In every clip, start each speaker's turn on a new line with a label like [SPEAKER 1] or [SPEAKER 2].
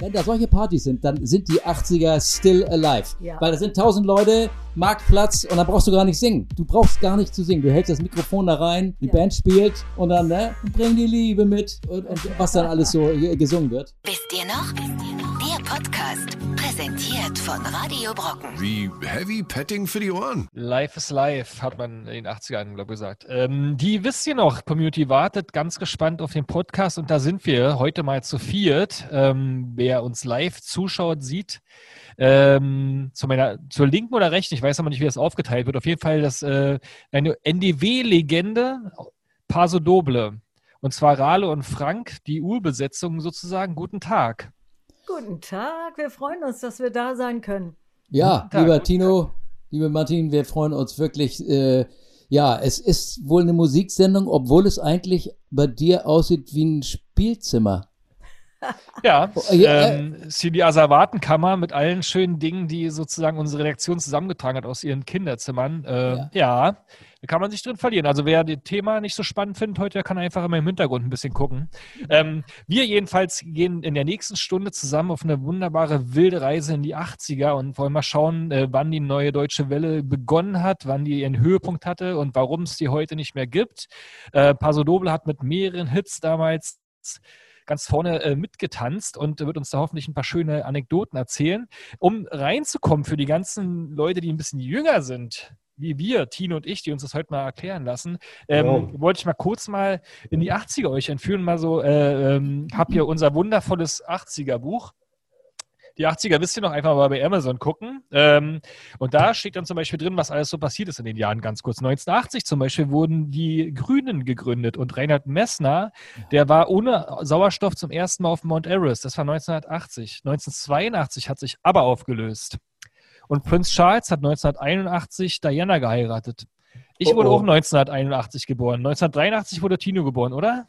[SPEAKER 1] wenn da solche Partys sind, dann sind die 80er still alive. Ja. Weil da sind tausend Leute, Marktplatz und dann brauchst du gar nicht singen. Du brauchst gar nicht zu singen. Du hältst das Mikrofon da rein, die ja. Band spielt und dann, ne, bring die Liebe mit und, und was dann alles so gesungen wird.
[SPEAKER 2] Wisst ihr noch? Wisst ihr noch? Der Podcast, präsentiert von Radio Brocken.
[SPEAKER 3] Wie heavy petting für die Ohren.
[SPEAKER 4] Life is life, hat man in den 80ern, glaube ich, gesagt. Ähm, die wisst ihr noch, Community wartet ganz gespannt auf den Podcast und da sind wir heute mal zu viert. Ähm, wer uns live zuschaut, sieht, ähm, zu meiner, zur linken oder rechten, ich weiß aber nicht, wie das aufgeteilt wird, auf jeden Fall das, äh, eine NDW-Legende, Paso Doble. Und zwar Rale und Frank, die Urbesetzung sozusagen. Guten Tag.
[SPEAKER 5] Guten Tag, wir freuen uns, dass wir da sein können.
[SPEAKER 1] Ja, Tag, lieber Tino, liebe Martin, wir freuen uns wirklich. Äh, ja, es ist wohl eine Musiksendung, obwohl es eigentlich bei dir aussieht wie ein Spielzimmer.
[SPEAKER 4] Ja, oh, ähm, Sidi Asservatenkammer mit allen schönen Dingen, die sozusagen unsere Redaktion zusammengetragen hat aus ihren Kinderzimmern. Äh, ja. ja. Da kann man sich drin verlieren. Also wer das Thema nicht so spannend findet heute, der kann einfach immer im Hintergrund ein bisschen gucken. Ähm, wir jedenfalls gehen in der nächsten Stunde zusammen auf eine wunderbare wilde Reise in die 80er und wollen mal schauen, äh, wann die neue deutsche Welle begonnen hat, wann die ihren Höhepunkt hatte und warum es die heute nicht mehr gibt. Äh, Paso Doble hat mit mehreren Hits damals ganz vorne äh, mitgetanzt und wird uns da hoffentlich ein paar schöne Anekdoten erzählen. Um reinzukommen für die ganzen Leute, die ein bisschen jünger sind, wie wir, Tino und ich, die uns das heute mal erklären lassen, ähm, oh. wollte ich mal kurz mal in die 80er euch entführen. Mal so, äh, ähm, habt ihr unser wundervolles 80er-Buch die 80er wisst ihr noch, einfach mal bei Amazon gucken. Ähm, und da steht dann zum Beispiel drin, was alles so passiert ist in den Jahren ganz kurz. 1980 zum Beispiel wurden die Grünen gegründet und Reinhard Messner, der war ohne Sauerstoff zum ersten Mal auf Mount Everest. Das war 1980. 1982 hat sich aber aufgelöst. Und Prince Charles hat 1981 Diana geheiratet. Ich wurde oh oh. auch 1981 geboren. 1983 wurde Tino geboren, oder?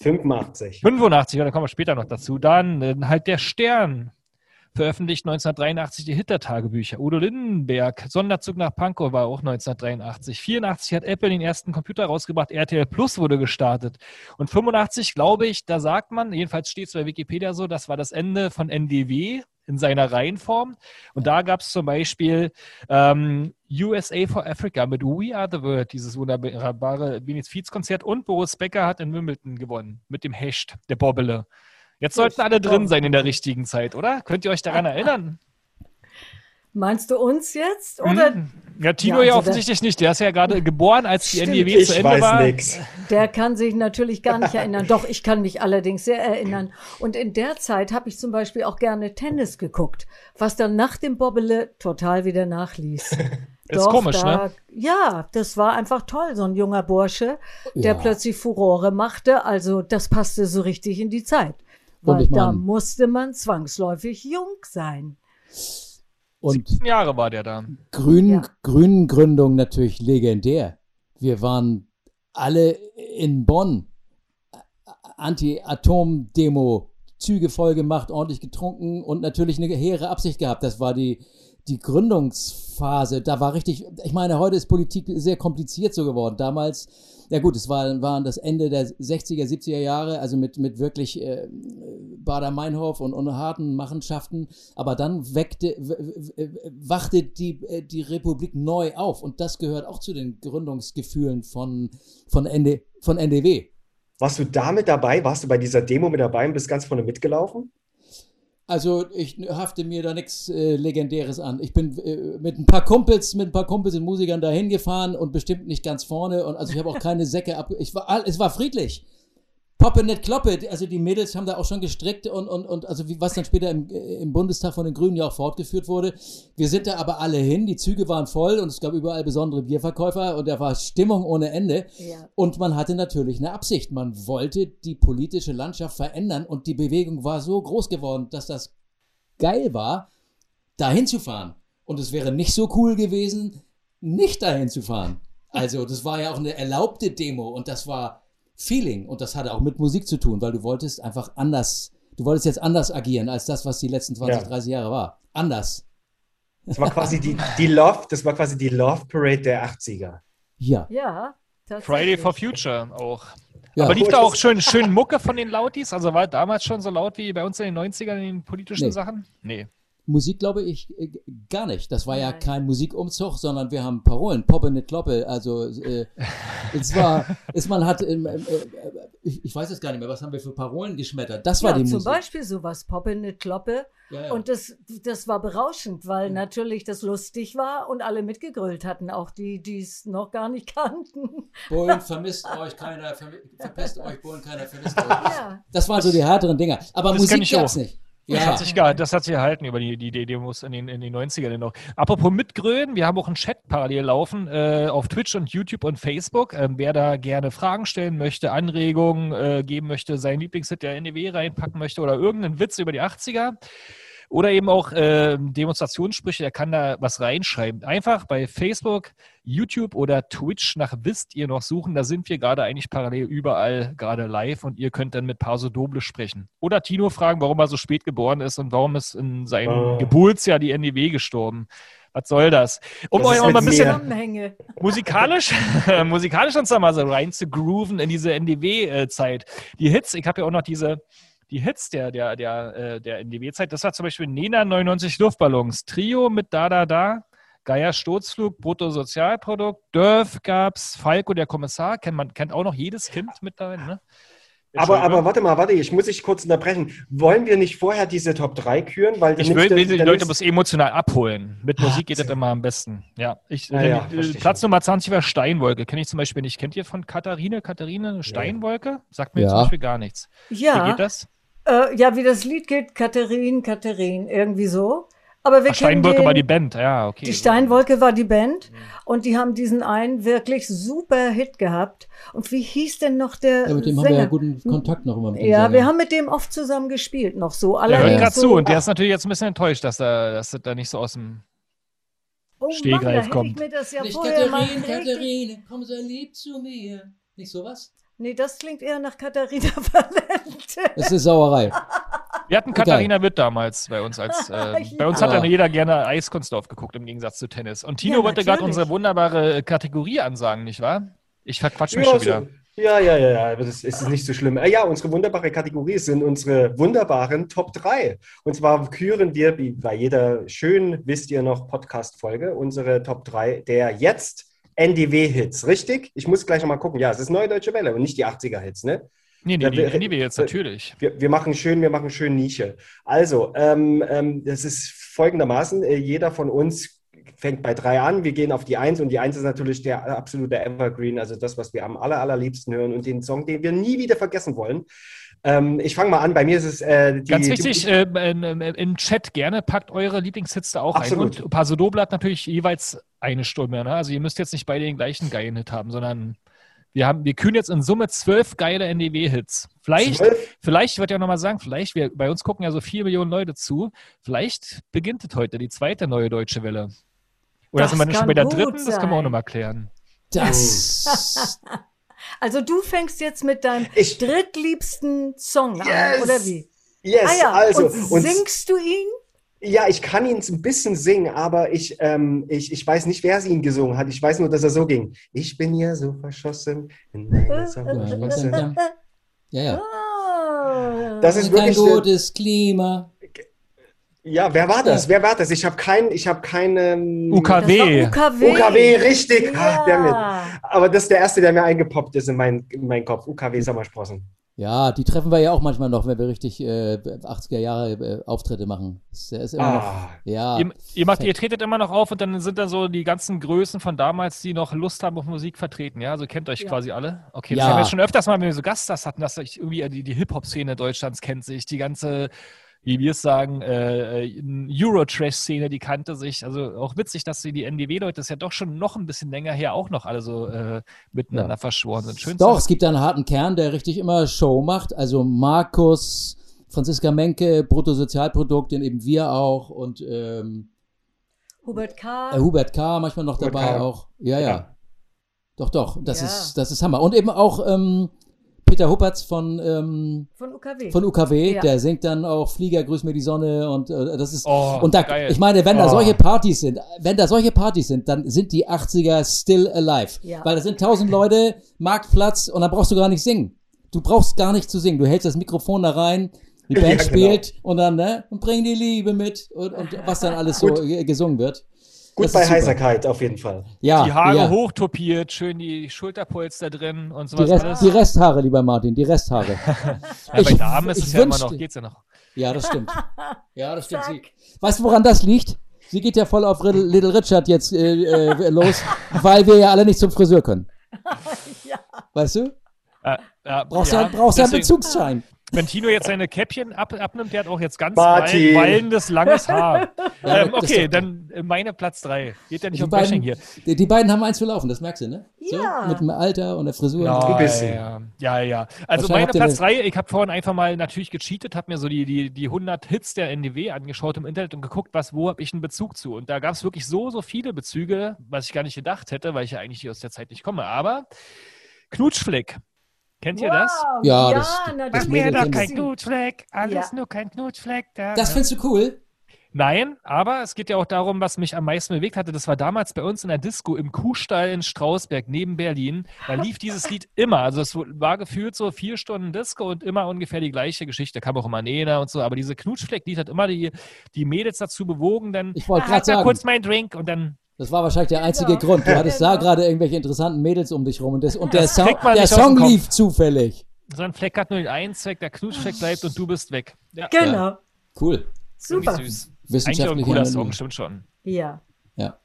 [SPEAKER 6] 85.
[SPEAKER 4] 85, da kommen wir später noch dazu. Dann äh, halt der Stern veröffentlicht 1983 die Hitler-Tagebücher. Udo Lindenberg, Sonderzug nach Pankow war auch 1983. 84 hat Apple den ersten Computer rausgebracht, RTL Plus wurde gestartet. Und 85, glaube ich, da sagt man, jedenfalls steht es bei Wikipedia so, das war das Ende von NDW in seiner Reihenform. Und da gab es zum Beispiel ähm, USA for Africa mit We Are the World, dieses wunderbare Benefizkonzert. Und Boris Becker hat in Wimbledon gewonnen mit dem Hecht, der Bobbele. Jetzt sollten alle drin sein in der richtigen Zeit, oder? Könnt ihr euch daran erinnern?
[SPEAKER 5] Meinst du uns jetzt? Oder?
[SPEAKER 4] Hm. Ja, Tino ja, also ja offensichtlich nicht. Der ist ja gerade geboren, als die Stimmt, NGW zu Ende
[SPEAKER 6] weiß
[SPEAKER 4] war.
[SPEAKER 6] Nix.
[SPEAKER 5] Der kann sich natürlich gar nicht erinnern. Doch, ich kann mich allerdings sehr erinnern. Und in der Zeit habe ich zum Beispiel auch gerne Tennis geguckt, was dann nach dem Bobbele total wieder nachließ.
[SPEAKER 4] ist komisch, da, ne?
[SPEAKER 5] Ja, das war einfach toll, so ein junger Bursche, der ja. plötzlich Furore machte. Also das passte so richtig in die Zeit. Weil da musste man zwangsläufig jung sein.
[SPEAKER 4] Und 17 Jahre war der da.
[SPEAKER 1] Grün, ja. Grünengründung natürlich legendär. Wir waren alle in Bonn. Anti-Atom-Demo, Züge voll gemacht, ordentlich getrunken und natürlich eine hehre Absicht gehabt. Das war die, die Gründungsphase. Da war richtig, ich meine, heute ist Politik sehr kompliziert so geworden. Damals ja gut, es war, waren das Ende der 60er, 70er Jahre, also mit, mit wirklich äh, Bader-Meinhof und, und harten Machenschaften. Aber dann weckte, wachte die, äh, die Republik neu auf. Und das gehört auch zu den Gründungsgefühlen von, von, ND, von NDW.
[SPEAKER 6] Warst du da mit dabei? Warst du bei dieser Demo mit dabei und bist ganz vorne mitgelaufen?
[SPEAKER 1] Also ich hafte mir da nichts äh, Legendäres an. Ich bin äh, mit ein paar Kumpels, mit ein paar Kumpels und Musikern dahin gefahren und bestimmt nicht ganz vorne. Und also ich habe auch keine Säcke ab. Ich war, es war friedlich. Poppe nicht kloppe. Also die Mädels haben da auch schon gestrickt und, und, und also wie, was dann später im, im Bundestag von den Grünen ja auch fortgeführt wurde. Wir sind da aber alle hin, die Züge waren voll und es gab überall besondere Bierverkäufer und da war Stimmung ohne Ende. Ja. Und man hatte natürlich eine Absicht. Man wollte die politische Landschaft verändern und die Bewegung war so groß geworden, dass das geil war, dahin zu fahren. Und es wäre nicht so cool gewesen, nicht dahin zu fahren. Also das war ja auch eine erlaubte Demo und das war Feeling und das hatte auch mit Musik zu tun, weil du wolltest einfach anders, du wolltest jetzt anders agieren als das, was die letzten 20, ja. 30 Jahre war. Anders.
[SPEAKER 6] Das war quasi die, die Love, das war quasi die Love Parade der 80er.
[SPEAKER 1] Ja.
[SPEAKER 5] Ja.
[SPEAKER 4] Friday for Future auch. Ja. Aber lief da auch schön, schön Mucke von den Lautis? Also war damals schon so laut wie bei uns in den 90ern in den politischen nee. Sachen?
[SPEAKER 1] Nee. Musik glaube ich äh, gar nicht. Das war Nein. ja kein Musikumzug, sondern wir haben Parolen, Poppe nicht Kloppe. Also äh, es war, es, man hat, äh, äh, ich, ich, weiß es gar nicht mehr, was haben wir für Parolen geschmettert. Das war ja, die
[SPEAKER 5] zum
[SPEAKER 1] Musik.
[SPEAKER 5] Zum Beispiel sowas, Poppe nicht Kloppe. Ja, ja. Und das, das war berauschend, weil natürlich das lustig war und alle mitgegrölt hatten, auch die, die es noch gar nicht kannten.
[SPEAKER 1] Bullen vermisst euch keiner, ver verpisst euch, Bullen keiner vermisst euch. Das waren so die härteren Dinger. Aber das Musik gab es nicht.
[SPEAKER 4] Ja. Das, hat sich, das hat sich erhalten über die, die, die Demos in den, in den 90ern noch. Apropos mitgrölen, wir haben auch einen Chat parallel laufen äh, auf Twitch und YouTube und Facebook. Ähm, wer da gerne Fragen stellen möchte, Anregungen äh, geben möchte, seinen Lieblingshit der NEW reinpacken möchte oder irgendeinen Witz über die 80er, oder eben auch äh, Demonstrationssprüche, der kann da was reinschreiben. Einfach bei Facebook, YouTube oder Twitch nach Wisst ihr noch suchen. Da sind wir gerade eigentlich parallel überall gerade live und ihr könnt dann mit Paso Doble sprechen. Oder Tino fragen, warum er so spät geboren ist und warum ist in seinem oh. Geburtsjahr die NDW gestorben. Was soll das? Um das euch auch mal ein bisschen musikalisch, musikalisch uns da mal so rein zu grooven in diese NDW-Zeit. Die Hits, ich habe ja auch noch diese die Hits der, der, der, äh, der NDW-Zeit, das war zum Beispiel Nena 99 Luftballons, Trio mit Da Da Da, Geier Sturzflug, Bruttosozialprodukt, Dörf gab's, Falco der Kommissar, kennt man kennt auch noch jedes Kind mit darin, ne?
[SPEAKER 6] Aber, aber warte mal, warte, ich muss dich kurz unterbrechen. Wollen wir nicht vorher diese Top 3 küren? Weil
[SPEAKER 4] ich will die Leute muss emotional abholen. Mit ah, Musik geht das immer am besten. Ja, ich, ah, ja, äh, Platz Nummer 20 war Steinwolke. Kenne ich zum Beispiel nicht. Kennt ihr von Katharine? Katharine Steinwolke? Sagt mir ja. zum Beispiel gar nichts.
[SPEAKER 5] Ja.
[SPEAKER 4] Wie geht das?
[SPEAKER 5] Äh, ja, wie das Lied geht, Katharin, Katharin, irgendwie so. Aber wir
[SPEAKER 4] Ach, Steinwolke den, war die Band, ja, okay.
[SPEAKER 5] Die Steinwolke war die Band mhm. und die haben diesen einen wirklich super Hit gehabt. Und wie hieß denn noch der
[SPEAKER 1] Ja, mit dem
[SPEAKER 5] Sänger? haben
[SPEAKER 1] wir ja guten Kontakt noch immer. Mit
[SPEAKER 5] ja, Sänger. wir haben mit dem oft zusammen gespielt, noch so.
[SPEAKER 4] Der hört gerade so, zu und der ist natürlich jetzt ein bisschen enttäuscht, dass er, dass er da nicht so aus dem oh Stehgreif Mann, kommt. Ich
[SPEAKER 1] mir das ja nicht Katharine, Katharine, komm so lieb zu mir. Nicht sowas?
[SPEAKER 5] Nee, das klingt eher nach Katharina Valente.
[SPEAKER 1] Das ist Sauerei.
[SPEAKER 4] Wir hatten Katharina Witt damals bei uns als äh, ja. bei uns hat dann jeder gerne Eiskunstlauf geguckt im Gegensatz zu Tennis. Und Tino ja, wollte gerade unsere wunderbare Kategorie ansagen, nicht wahr? Ich verquatsch mich ja, schon wieder.
[SPEAKER 6] Ja, ja, ja, ja, das ist nicht so schlimm. Ja, unsere wunderbare Kategorie sind unsere wunderbaren Top 3. Und zwar küren wir, wie bei jeder schön, wisst ihr noch, Podcast-Folge, unsere Top 3 der jetzt NDW-Hits, richtig? Ich muss gleich nochmal gucken. Ja, es ist Neue Deutsche Welle und nicht die 80er-Hits, ne?
[SPEAKER 4] Nee, nee, die NDW-Hits, natürlich.
[SPEAKER 6] Wir, wir, machen schön, wir machen schön Nische. Also, ähm, ähm, das ist folgendermaßen, äh, jeder von uns fängt bei drei an, wir gehen auf die Eins und die Eins ist natürlich der absolute Evergreen, also das, was wir am aller, allerliebsten hören und den Song, den wir nie wieder vergessen wollen. Ähm, ich fange mal an, bei mir ist es äh,
[SPEAKER 4] die, Ganz wichtig, die, äh, im Chat gerne, packt eure Lieblingshits da auch absolut. ein. Und Paso Doble hat natürlich jeweils eine Stunde. Ne? Also ihr müsst jetzt nicht beide den gleichen geilen Hit haben, sondern wir haben, wir kühlen jetzt in Summe zwölf geile NDW-Hits. Vielleicht, zwölf? vielleicht, ich würde ja nochmal sagen, vielleicht, wir, bei uns gucken ja so vier Millionen Leute zu, vielleicht beginnt es heute die zweite neue deutsche Welle. Oder das sind wir nicht schon bei der dritten? Sein. Das können wir auch nochmal klären.
[SPEAKER 5] Das. also du fängst jetzt mit deinem ich, drittliebsten Song yes, an, oder wie?
[SPEAKER 6] Yes, ah ja, also.
[SPEAKER 5] Und singst du ihn?
[SPEAKER 6] Ja, ich kann ihn ein bisschen singen, aber ich, ähm, ich, ich weiß nicht, wer es ihn gesungen hat. Ich weiß nur, dass er so ging. Ich bin ja so verschossen in meine Sommerschlossen.
[SPEAKER 1] Ja, ja.
[SPEAKER 6] Ah. Das ist
[SPEAKER 1] wirklich ein gutes Klima.
[SPEAKER 6] Ja, wer war das? Ja. Wer war das? Ich habe kein, ich habe keine
[SPEAKER 4] UKW.
[SPEAKER 5] UKW.
[SPEAKER 6] UKW, richtig. Ja. Ach, Aber das ist der erste, der mir eingepoppt ist in meinen in mein Kopf. UKW Sommersprossen.
[SPEAKER 1] Ja, die treffen wir ja auch manchmal noch, wenn wir richtig äh, 80er Jahre äh, Auftritte machen.
[SPEAKER 4] Ist, ist immer ah. noch, ja. Ihr, ihr, macht, ihr tretet immer noch auf und dann sind da so die ganzen Größen von damals, die noch Lust haben auf Musik vertreten. Ja, also kennt euch ja. quasi alle. Okay, das ja. haben wir jetzt schon öfters mal, wenn wir so Gaststars hatten, dass ich irgendwie die, die Hip-Hop-Szene Deutschlands kennt sich, die ganze wie wir es sagen, äh, äh Euro-Trash-Szene, die kannte sich. Also auch witzig, dass die NDW-Leute, das ist ja doch schon noch ein bisschen länger her, auch noch alle so äh, miteinander ja. verschworen sind.
[SPEAKER 1] Schön doch, es gibt einen harten Kern, der richtig immer Show macht. Also Markus, Franziska Menke, Bruttosozialprodukt, den eben wir auch und ähm,
[SPEAKER 5] Hubert K.
[SPEAKER 1] Äh, Hubert K. manchmal noch Hubert dabei K. auch. Ja, ja, ja. Doch, doch, das ja. ist das ist Hammer. Und eben auch ähm, Peter Huppertz von, ähm,
[SPEAKER 5] von UKW.
[SPEAKER 1] Von UKW, ja. der singt dann auch Flieger, grüß mir die Sonne und äh, das ist oh, und da, geil. ich meine, wenn da oh. solche Partys sind, wenn da solche Partys sind, dann sind die 80er still alive, ja. weil da sind tausend Leute, Marktplatz und dann brauchst du gar nicht singen. du brauchst gar nicht zu singen. Du hältst das Mikrofon da rein, die Band ja, genau. spielt und dann, ne, und bring die Liebe mit und, und was dann alles so gesungen wird.
[SPEAKER 6] Gut das bei Heiserkeit auf jeden Fall.
[SPEAKER 4] Ja, die Haare ja. hochtopiert, schön die Schulterpolster drin und sowas.
[SPEAKER 1] Die, Rest, die Resthaare, lieber Martin, die Resthaare.
[SPEAKER 4] ja, ich, bei Damen ist es ja immer noch, geht's ja noch.
[SPEAKER 1] Ja, das stimmt. Ja, das stimmt. Sie, weißt du, woran das liegt? Sie geht ja voll auf Little Richard jetzt äh, äh, los, weil wir ja alle nicht zum Friseur können. ja. Weißt du? Äh, äh, brauchst ja, brauchst ja einen Bezugsschein.
[SPEAKER 4] Wenn Tino jetzt seine Käppchen ab, abnimmt, der hat auch jetzt ganz Martin. wallendes, langes Haar. Ja, ähm, okay, dann meine Platz 3. Geht ja nicht die um beiden, Bashing hier.
[SPEAKER 1] Die, die, beiden haben eins zu laufen, das merkst du, ne?
[SPEAKER 5] Ja.
[SPEAKER 1] So, mit dem Alter und der Frisur.
[SPEAKER 4] Ja, ein bisschen. Ja, ja. ja. Also meine Platz 3, ich habe vorhin einfach mal natürlich gecheatet, habe mir so die, die, die 100 Hits der NDW angeschaut im Internet und geguckt, was, wo habe ich einen Bezug zu. Und da gab es wirklich so, so viele Bezüge, was ich gar nicht gedacht hätte, weil ich ja eigentlich aus der Zeit nicht komme. Aber Knutschfleck Kennt ihr das?
[SPEAKER 1] Ja, ja das,
[SPEAKER 4] das, das mir doch kein Knutschfleck, alles ja. nur kein Knutschfleck.
[SPEAKER 1] Da, das findest du cool?
[SPEAKER 4] Nein, aber es geht ja auch darum, was mich am meisten bewegt hatte. Das war damals bei uns in der Disco im Kuhstall in Strausberg neben Berlin. Da lief dieses Lied immer. Also es war gefühlt so vier Stunden Disco und immer ungefähr die gleiche Geschichte. Da kam auch immer Nena und so. Aber diese Knutschfleck-Lied hat immer die, die Mädels dazu bewogen, dann
[SPEAKER 1] ich wollte ah, gerade sagen,
[SPEAKER 4] kurz meinen Drink und dann
[SPEAKER 1] das war wahrscheinlich der einzige genau. Grund. Du hattest da genau. gerade irgendwelche interessanten Mädels um dich rum und, das, und der, Song, der Song lief zufällig.
[SPEAKER 4] So ein Fleck hat nur den einen Zweck, der Knutschfleck bleibt und du bist weg.
[SPEAKER 5] Ja. Genau. Ja.
[SPEAKER 1] Cool.
[SPEAKER 5] Super.
[SPEAKER 4] Süß. Wissenschaftlich Eigentlich ein cooler Song, stimmt schon.
[SPEAKER 5] Ja.
[SPEAKER 1] Ja.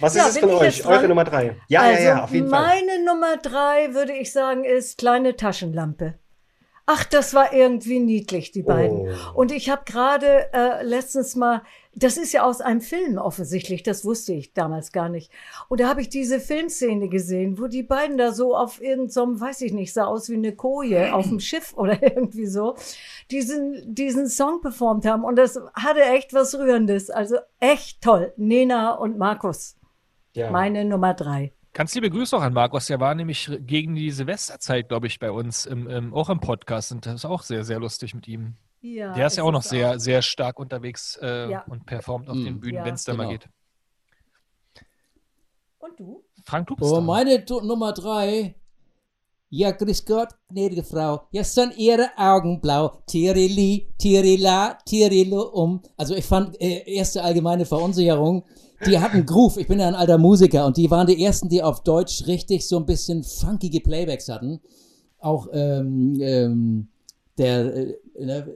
[SPEAKER 6] Was ist es von euch? Eure Nummer drei? Ja, also ja, ja, auf jeden
[SPEAKER 5] meine Fall. Meine Nummer drei, würde ich sagen, ist kleine Taschenlampe. Ach, das war irgendwie niedlich, die beiden. Oh. Und ich habe gerade äh, letztens mal, das ist ja aus einem Film offensichtlich, das wusste ich damals gar nicht. Und da habe ich diese Filmszene gesehen, wo die beiden da so auf irgendeinem, so weiß ich nicht, sah aus wie eine Koje auf dem Schiff oder irgendwie so, diesen, diesen Song performt haben. Und das hatte echt was Rührendes. Also echt toll. Nena und Markus. Ja. Meine Nummer drei.
[SPEAKER 4] Ganz liebe Grüße auch an Markus. Der war nämlich gegen die Silvesterzeit, glaube ich, bei uns im, im, auch im Podcast. Und das ist auch sehr, sehr lustig mit ihm. Ja, der ist ja auch noch sehr, auch. sehr stark unterwegs äh, ja. und performt auf mhm. den Bühnen, ja. wenn es da genau. mal geht.
[SPEAKER 5] Und du?
[SPEAKER 4] Frank, du bist
[SPEAKER 1] Oh, meine Nummer drei. Ja, grüß Gott, gnädige Frau. Ja, sind Ihre Augen blau. Tirili, Tirila, Tirilo um. Also ich fand äh, erste allgemeine Verunsicherung die hatten Groove. Ich bin ja ein alter Musiker und die waren die ersten, die auf Deutsch richtig so ein bisschen funkige Playbacks hatten. Auch ähm, ähm, der äh, ne,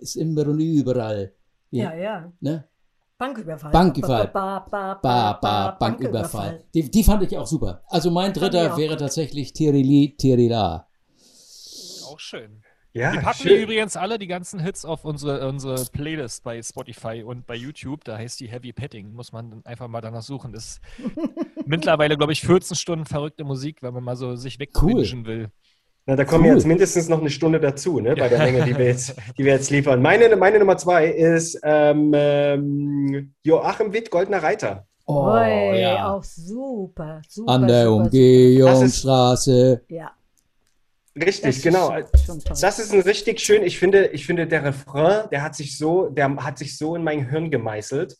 [SPEAKER 1] ist immer und überall.
[SPEAKER 5] Ja, ja.
[SPEAKER 1] Ne?
[SPEAKER 5] Banküberfall.
[SPEAKER 1] Banküberfall. Ba, ba, ba, ba, Banküberfall. Die, die fand ich auch super. Also mein dritter wäre tatsächlich Tirili Tirila.
[SPEAKER 4] Auch schön. Ja, wir packen schön. übrigens alle die ganzen Hits auf unsere, unsere Playlist bei Spotify und bei YouTube. Da heißt die Heavy Petting. Muss man einfach mal danach suchen. Das ist mittlerweile, glaube ich, 14 Stunden verrückte Musik, wenn man mal so sich wegwünschen cool. will.
[SPEAKER 6] Na, da kommen cool. jetzt mindestens noch eine Stunde dazu, ne, bei der Menge, die wir jetzt, die wir jetzt liefern. Meine, meine Nummer zwei ist ähm, ähm, Joachim Witt, Goldener Reiter.
[SPEAKER 5] Oh, Oi, ja. auch super, super.
[SPEAKER 1] An der Umgehungsstraße.
[SPEAKER 5] Ja.
[SPEAKER 6] Richtig, das genau. das ist ein richtig schön, ich finde, ich finde, der Refrain, der hat sich so, der hat sich so in mein Hirn gemeißelt.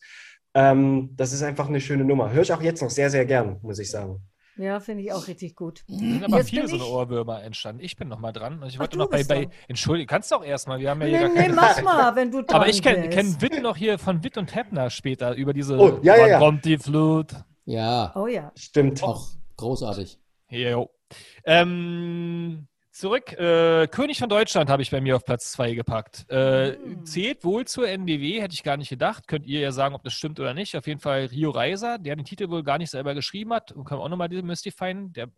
[SPEAKER 6] Ähm, das ist einfach eine schöne Nummer. Höre ich auch jetzt noch sehr, sehr gern, muss ich sagen.
[SPEAKER 5] Ja, finde ich auch richtig gut.
[SPEAKER 4] Da sind aber jetzt viele so eine Ohrwürmer entstanden. Ich bin noch mal dran. Ich wollte Ach, noch bei, bei Entschuldigung, kannst du auch erstmal, wir haben ja
[SPEAKER 5] hier nee, gar keine... Nee, mach mal, wenn du dran
[SPEAKER 4] Aber ich kenne kenn Witt noch hier von Witt und Heppner später über diese
[SPEAKER 6] oh, ja, ja, ja.
[SPEAKER 4] kommt die Flut.
[SPEAKER 1] Ja.
[SPEAKER 5] Oh ja.
[SPEAKER 6] Stimmt.
[SPEAKER 1] Auch großartig.
[SPEAKER 4] Jo. Ähm, Zurück, äh, König von Deutschland habe ich bei mir auf Platz 2 gepackt. Äh, mhm. Zählt wohl zur NDW, hätte ich gar nicht gedacht. Könnt ihr ja sagen, ob das stimmt oder nicht. Auf jeden Fall Rio Reiser, der den Titel wohl gar nicht selber geschrieben hat. Und können wir auch nochmal demystifieren. Der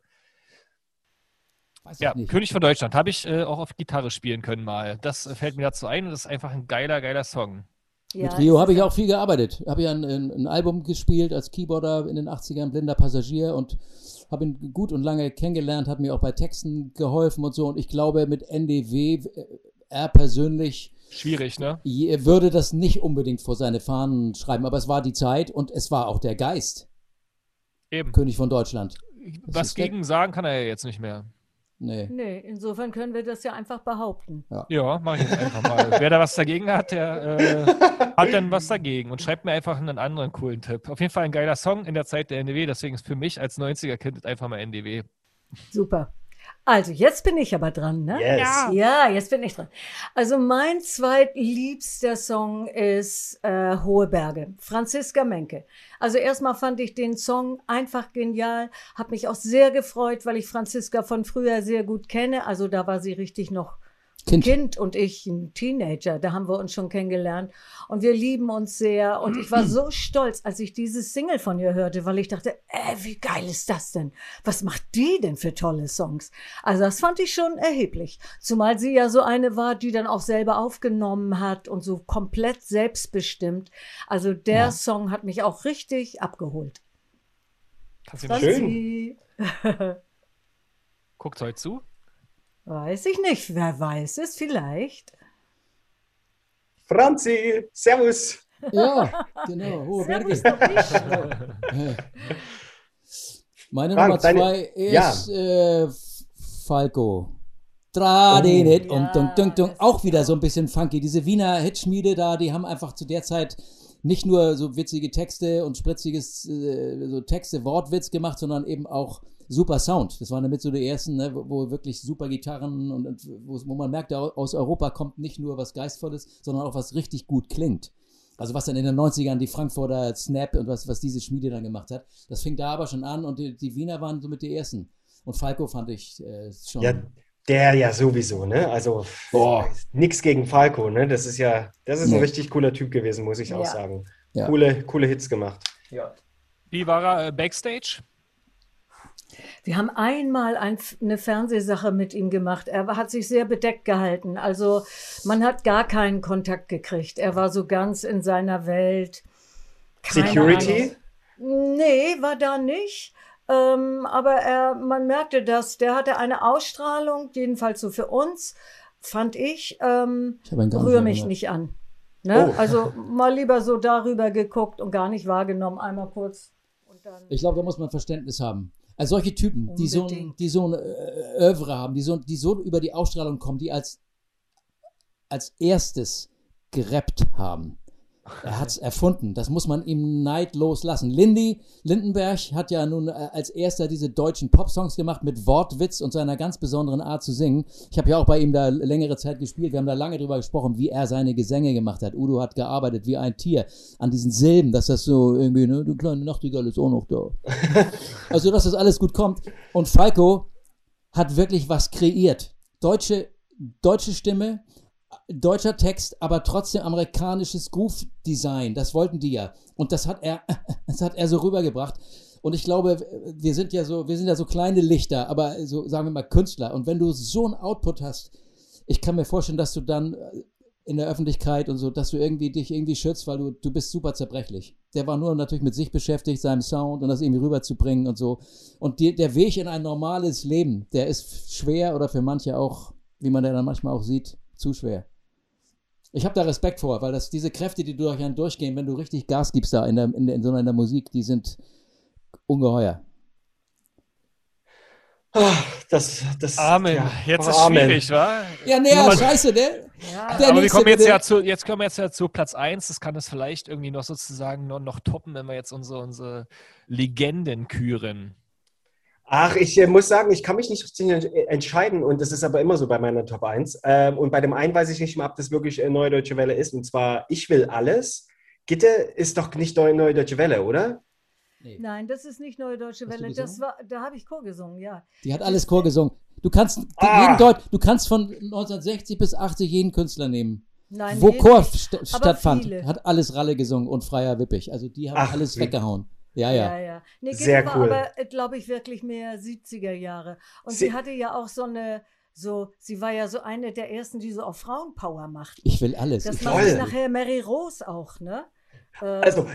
[SPEAKER 4] ja, König von Deutschland habe ich äh, auch auf Gitarre spielen können mal. Das fällt mir dazu ein und das ist einfach ein geiler, geiler Song.
[SPEAKER 1] Ja, Mit Rio habe ich auch viel gearbeitet. Habe ja ein, ein, ein, Album gespielt als Keyboarder in den 80ern, blinder Passagier und habe ihn gut und lange kennengelernt, hat mir auch bei Texten geholfen und so. Und ich glaube, mit NDW, äh, er persönlich.
[SPEAKER 4] Schwierig, ne?
[SPEAKER 1] Würde das nicht unbedingt vor seine Fahnen schreiben, aber es war die Zeit und es war auch der Geist.
[SPEAKER 4] Eben.
[SPEAKER 1] König von Deutschland.
[SPEAKER 4] Das Was gegen sagen kann er ja jetzt nicht mehr.
[SPEAKER 5] Nee. Nee, insofern können wir das ja einfach behaupten.
[SPEAKER 4] Ja, ja mache ich jetzt einfach mal. Wer da was dagegen hat, der äh, hat dann was dagegen und schreibt mir einfach einen anderen coolen Tipp. Auf jeden Fall ein geiler Song in der Zeit der NDW, deswegen ist für mich als 90er-Kind einfach mal NDW.
[SPEAKER 5] Super. Also, jetzt bin ich aber dran, ne?
[SPEAKER 6] Yes.
[SPEAKER 4] Ja.
[SPEAKER 5] Ja, jetzt bin ich dran. Also mein zweitliebster Song ist äh, Hohe Berge, Franziska Menke. Also erstmal fand ich den Song einfach genial, habe mich auch sehr gefreut, weil ich Franziska von früher sehr gut kenne. Also da war sie richtig noch
[SPEAKER 1] Kind.
[SPEAKER 5] Kind und ich ein Teenager, da haben wir uns schon kennengelernt und wir lieben uns sehr und ich war so stolz, als ich dieses Single von ihr hörte, weil ich dachte, äh, wie geil ist das denn? Was macht die denn für tolle Songs? Also das fand ich schon erheblich, zumal sie ja so eine war, die dann auch selber aufgenommen hat und so komplett selbstbestimmt. Also der
[SPEAKER 1] Ja.
[SPEAKER 5] Song hat mich auch richtig abgeholt.
[SPEAKER 4] Kannst du ihm
[SPEAKER 6] Schön.
[SPEAKER 4] Guckt heute zu?
[SPEAKER 5] Weiß ich nicht, wer weiß es vielleicht.
[SPEAKER 6] Franzi, Servus.
[SPEAKER 1] Ja, genau. Hohe Berge.
[SPEAKER 5] Servus doch nicht.
[SPEAKER 1] Meine
[SPEAKER 6] Frank,
[SPEAKER 1] Nummer
[SPEAKER 6] deine-
[SPEAKER 1] zwei
[SPEAKER 6] ja.
[SPEAKER 1] ist äh, Falco. Tradinet
[SPEAKER 5] Oh,
[SPEAKER 1] und dunk, dunk, dunk.
[SPEAKER 5] das
[SPEAKER 1] Auch wieder
[SPEAKER 5] ja-
[SPEAKER 1] so ein bisschen funky. Diese Wiener Hitschmiede da, die haben einfach zu der Zeit nicht nur so witzige Texte und spritziges äh, so Texte, Wortwitz gemacht, sondern eben auch super Sound. Das waren damit so die ersten, ne, wo, wo wirklich super Gitarren und, und wo, wo man merkt, au- aus Europa kommt nicht nur was Geistvolles, sondern auch was richtig gut klingt. Also was dann in den 90ern die Frankfurter Snap und was, was diese Schmiede dann gemacht hat, das fing da aber schon an und die, die Wiener waren somit die ersten. Und Falco fand ich äh, schon.
[SPEAKER 6] Ja, der ja sowieso, ne? Also
[SPEAKER 1] Boah.
[SPEAKER 6] nix gegen Falco, ne? Das ist ja, das ist
[SPEAKER 1] Nee.
[SPEAKER 6] ein richtig cooler Typ gewesen, muss ich auch
[SPEAKER 5] Ja.
[SPEAKER 6] sagen.
[SPEAKER 1] Ja.
[SPEAKER 6] Coole, coole Hits gemacht.
[SPEAKER 4] Wie war er äh, Backstage?
[SPEAKER 5] Wir haben einmal ein, eine Fernsehsache mit ihm gemacht. Er hat sich sehr bedeckt gehalten. Also man hat gar keinen Kontakt gekriegt. Er war so ganz in seiner Welt. Keine
[SPEAKER 6] Security?
[SPEAKER 5] Ahnung. Nee, war da nicht. Ähm, aber er, man merkte das. Der hatte eine Ausstrahlung, jedenfalls so für uns, fand ich. Ähm,
[SPEAKER 1] Ich habe ihn gar nicht
[SPEAKER 5] rühr mich
[SPEAKER 1] erinnert.
[SPEAKER 5] nicht an. Ne?
[SPEAKER 6] Oh.
[SPEAKER 5] Also mal lieber so darüber geguckt und gar nicht wahrgenommen. Einmal kurz. Und dann.
[SPEAKER 1] Ich glaube, da muss man Verständnis haben. Also solche Typen, die so, ein, die so ein äh, Övre haben, die so, die so über die Ausstrahlung kommen, die als, als erstes gerappt haben. Er hat es erfunden. Das muss man ihm neidlos lassen. Lindy Lindenberg hat ja nun äh, als erster diese deutschen Popsongs gemacht mit Wortwitz und seiner ganz besonderen Art zu singen. Ich habe ja auch bei ihm da längere Zeit gespielt. Wir haben da lange drüber gesprochen, wie er seine Gesänge gemacht hat. Udo hat gearbeitet wie ein Tier an diesen Silben, dass das so irgendwie, ne, du kleine Nachtigall ist auch noch da. Also, dass das alles gut kommt. Und Falco hat wirklich was kreiert. Deutsche, deutsche Stimme, deutscher Text, aber trotzdem amerikanisches Groove-Design. Das wollten die ja. Und das hat er, das hat er so rübergebracht. Und ich glaube, wir sind ja so, wir sind ja so kleine Lichter, aber so, sagen wir mal, Künstler. Und wenn du so einen Output hast, ich kann mir vorstellen, dass du dann in der Öffentlichkeit und so, dass du irgendwie dich irgendwie schützt, weil du, du bist super zerbrechlich. Der war nur natürlich mit sich beschäftigt, seinem Sound und das irgendwie rüberzubringen und so. Und die, der Weg in ein normales Leben, der ist schwer oder für manche auch, wie man dann manchmal auch sieht, zu schwer. Ich habe da Respekt vor, weil das diese Kräfte, die durch einen durchgehen, wenn du richtig Gas gibst da in, der, in, der, in so einer Musik, die sind ungeheuer.
[SPEAKER 6] Ah, Das, das,
[SPEAKER 4] Amen.
[SPEAKER 6] ja,
[SPEAKER 4] Jetzt ist
[SPEAKER 6] Amen.
[SPEAKER 4] schwierig, wa?
[SPEAKER 1] Ja, nee,
[SPEAKER 4] mal-
[SPEAKER 1] scheiße, ne?
[SPEAKER 5] Ja,
[SPEAKER 1] Der
[SPEAKER 4] Aber wir kommen jetzt
[SPEAKER 1] bitte.
[SPEAKER 4] ja zu, jetzt kommen wir jetzt ja zu Platz 1. Das kann es vielleicht irgendwie noch sozusagen noch, noch toppen, wenn wir jetzt unsere, unsere Legenden küren.
[SPEAKER 6] Ach, ich äh, muss sagen, ich kann mich nicht richtig ent- entscheiden und das ist aber immer so bei meiner Top 1. Ähm, und bei dem einen weiß ich nicht mehr, ob das wirklich äh, Neue Deutsche Welle ist. Und zwar, ich will alles. Gitte ist doch nicht Neue, Neue Deutsche Welle, oder?
[SPEAKER 1] Nee.
[SPEAKER 5] Nein, das ist nicht Neue Deutsche Welle. Das war, da habe ich Chor gesungen, ja.
[SPEAKER 1] Die hat alles Chor gesungen. Du kannst
[SPEAKER 6] Ah.
[SPEAKER 1] jeden Deut du kannst von 1960 bis 80 jeden Künstler nehmen.
[SPEAKER 5] Nein,
[SPEAKER 1] Wo Chor st stattfand,
[SPEAKER 5] viele.
[SPEAKER 1] hat alles Ralle gesungen und Freier Wippig. Also die haben
[SPEAKER 6] Ach,
[SPEAKER 1] alles weggehauen. Ja,
[SPEAKER 5] Ja,
[SPEAKER 1] ja.
[SPEAKER 5] ja. Nee,
[SPEAKER 6] Sehr
[SPEAKER 5] war
[SPEAKER 6] cool.
[SPEAKER 5] aber, glaube ich, wirklich mehr 70er Jahre. Und sie,
[SPEAKER 6] Sie-
[SPEAKER 5] hatte ja auch so eine, so, sie war ja so eine der ersten, die so auf Frauenpower macht.
[SPEAKER 1] Ich will alles.
[SPEAKER 5] Das macht nachher Mary Rose auch, ne? Äh,
[SPEAKER 6] Also,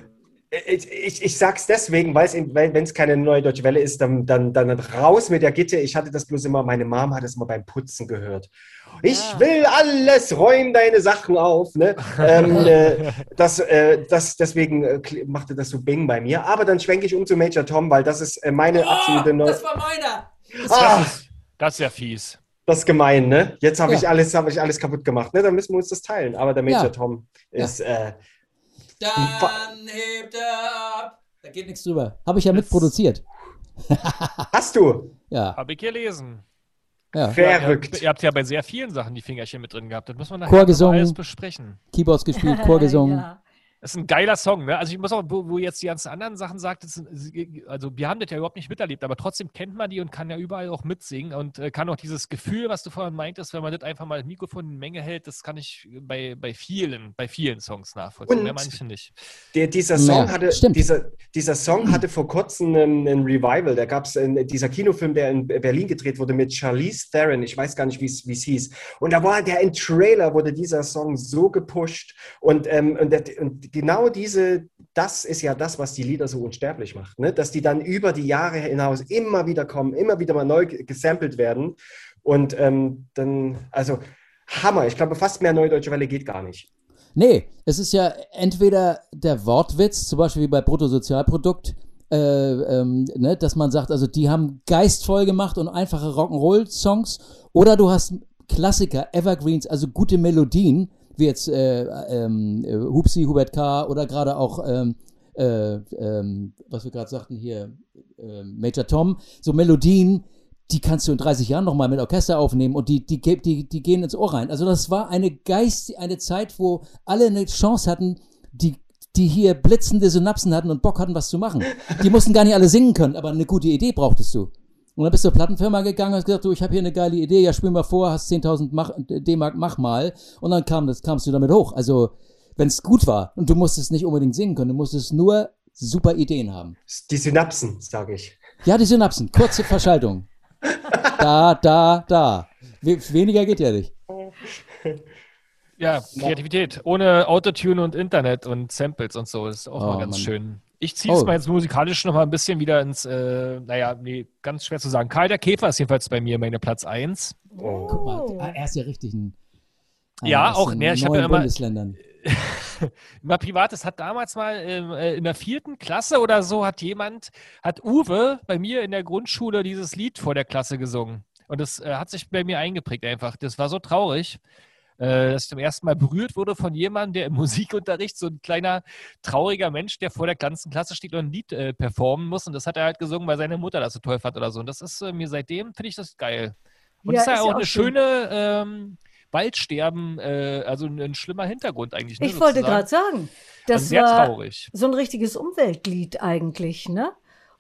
[SPEAKER 6] ich, ich, ich sag's deswegen, weil wenn es keine Neue Deutsche Welle ist, dann, dann, dann raus mit der Gitte. Ich hatte das bloß immer, meine Mom hat es mal beim Putzen gehört. Ich
[SPEAKER 5] Ja.
[SPEAKER 6] will alles, räum deine Sachen auf. Ne? ähm, äh, das, äh, das, deswegen äh, machte das so Bing bei mir. Aber dann schwenke ich um zu Major Tom, weil das ist äh, meine absolute Neue.
[SPEAKER 1] das war meiner.
[SPEAKER 6] Ah,
[SPEAKER 4] Das ist ja fies.
[SPEAKER 6] das ist gemein, ne? Jetzt habe
[SPEAKER 1] Ja.
[SPEAKER 6] ich alles, habe ich alles kaputt gemacht. Ne? Dann müssen wir uns das teilen. Aber der Major
[SPEAKER 1] Ja.
[SPEAKER 6] Tom ist äh,
[SPEAKER 1] Dann hebt er ab. Da geht nichts drüber. Habe ich ja mitproduziert.
[SPEAKER 6] Hast du?
[SPEAKER 1] Ja.
[SPEAKER 4] Habe ich gelesen.
[SPEAKER 1] Ja.
[SPEAKER 6] Verrückt.
[SPEAKER 4] Ja, ihr, habt ja bei sehr vielen Sachen die Fingerchen mit drin gehabt. Das muss man nachher
[SPEAKER 1] Chor gesungen.
[SPEAKER 4] alles besprechen.
[SPEAKER 1] Keyboards gespielt, Chor gesungen.
[SPEAKER 5] Ja.
[SPEAKER 4] Das ist ein geiler Song, ne? Also ich muss auch, wo, wo jetzt die ganzen anderen Sachen sagt, das ist, also wir haben das ja überhaupt nicht miterlebt, aber trotzdem kennt man die und kann ja überall auch mitsingen und äh, kann auch dieses Gefühl, was du vorhin meintest, wenn man das einfach mal das Mikrofon in Menge hält, das kann ich bei, bei vielen, bei vielen Songs nachvollziehen, bei manchen nicht.
[SPEAKER 6] Der, dieser Song
[SPEAKER 1] Ja,
[SPEAKER 6] hatte,
[SPEAKER 1] stimmt.
[SPEAKER 6] dieser, dieser Song hatte vor kurzem einen, einen Revival. Da gab es dieser Kinofilm, der in Berlin gedreht wurde mit Charlize Theron. Ich weiß gar nicht, wie es wie es hieß. Und da war der im Trailer wurde dieser Song so gepusht. Und, ähm, und, der, und genau diese, das ist ja das, was die Lieder so unsterblich macht. Ne? Dass die dann über die Jahre hinaus immer wieder kommen, immer wieder mal neu gesampelt werden. Und ähm, dann, also Hammer. Ich glaube, fast mehr Neudeutsche Welle geht gar nicht.
[SPEAKER 1] Nee, es ist ja entweder der Wortwitz, zum Beispiel wie bei Bruttosozialprodukt, äh, ähm, ne, dass man sagt, also die haben geistvoll gemacht und einfache Rock'n'Roll-Songs, oder du hast Klassiker, Evergreens, also gute Melodien, wie jetzt äh, ähm, äh, Hupsi, Hubert K. oder gerade auch, ähm, äh, ähm, was wir gerade sagten hier, äh, Major Tom, so Melodien, die kannst du in 30 Jahren nochmal mit Orchester aufnehmen und die, die, die, die gehen ins Ohr rein. Also das war eine Geist, eine Zeit, wo alle eine Chance hatten, die, die hier blitzende Synapsen hatten und Bock hatten, was zu machen. Die mussten gar nicht alle singen können, aber eine gute Idee brauchtest du. Und dann bist du zur Plattenfirma gegangen und hast gesagt, du, ich habe hier eine geile Idee, ja, spiel mal vor, hast 10.000 mach- D-Mark, mach mal. Und dann kam das, kamst du damit hoch. Also, wenn es gut war und du musstest nicht unbedingt singen können, du musstest nur super Ideen haben.
[SPEAKER 6] Die Synapsen, sage ich.
[SPEAKER 1] Ja, die Synapsen, kurze Verschaltung. Da, da, da. We weniger geht ja nicht.
[SPEAKER 4] Ja, Kreativität. Ohne Autotune und Internet und Samples und so. Ist auch
[SPEAKER 1] Oh,
[SPEAKER 4] mal ganz
[SPEAKER 1] Mann.
[SPEAKER 4] schön. Ich ziehe es
[SPEAKER 1] Oh.
[SPEAKER 4] mal jetzt musikalisch noch mal ein bisschen wieder ins, äh, naja, nee, ganz schwer zu sagen. Karl der Käfer ist jedenfalls bei mir meine Platz 1.
[SPEAKER 1] Guck mal, ah, er ist ja richtig ein.
[SPEAKER 4] Ja, auch,
[SPEAKER 1] den
[SPEAKER 4] ne, ich hab
[SPEAKER 1] neuen
[SPEAKER 4] ja immer-
[SPEAKER 1] Bundesländern.
[SPEAKER 4] Mal privates hat damals mal ähm, äh, in der vierten Klasse oder so hat jemand, hat Uwe bei mir in der Grundschule dieses Lied vor der Klasse gesungen. Und das äh, hat sich bei mir eingeprägt einfach. Das war so traurig, äh, dass ich zum ersten Mal berührt wurde von jemandem, der im Musikunterricht so ein kleiner, trauriger Mensch, der vor der ganzen Klasse steht und ein Lied äh, performen muss. Und das hat er halt gesungen, weil seine Mutter das so toll fand oder so. Und das ist äh, mir seitdem, finde ich das geil. Und
[SPEAKER 5] Ja,
[SPEAKER 4] ist ja
[SPEAKER 5] ist
[SPEAKER 4] auch
[SPEAKER 5] ja
[SPEAKER 4] eine
[SPEAKER 5] auch schön.
[SPEAKER 4] schöne ähm, Waldsterben, äh, also ein, schlimmer Hintergrund eigentlich. Ne,
[SPEAKER 5] Ich wollte gerade sagen,
[SPEAKER 4] Also
[SPEAKER 5] das
[SPEAKER 4] sehr
[SPEAKER 5] war
[SPEAKER 4] traurig.
[SPEAKER 5] so ein richtiges Umweltlied eigentlich, ne?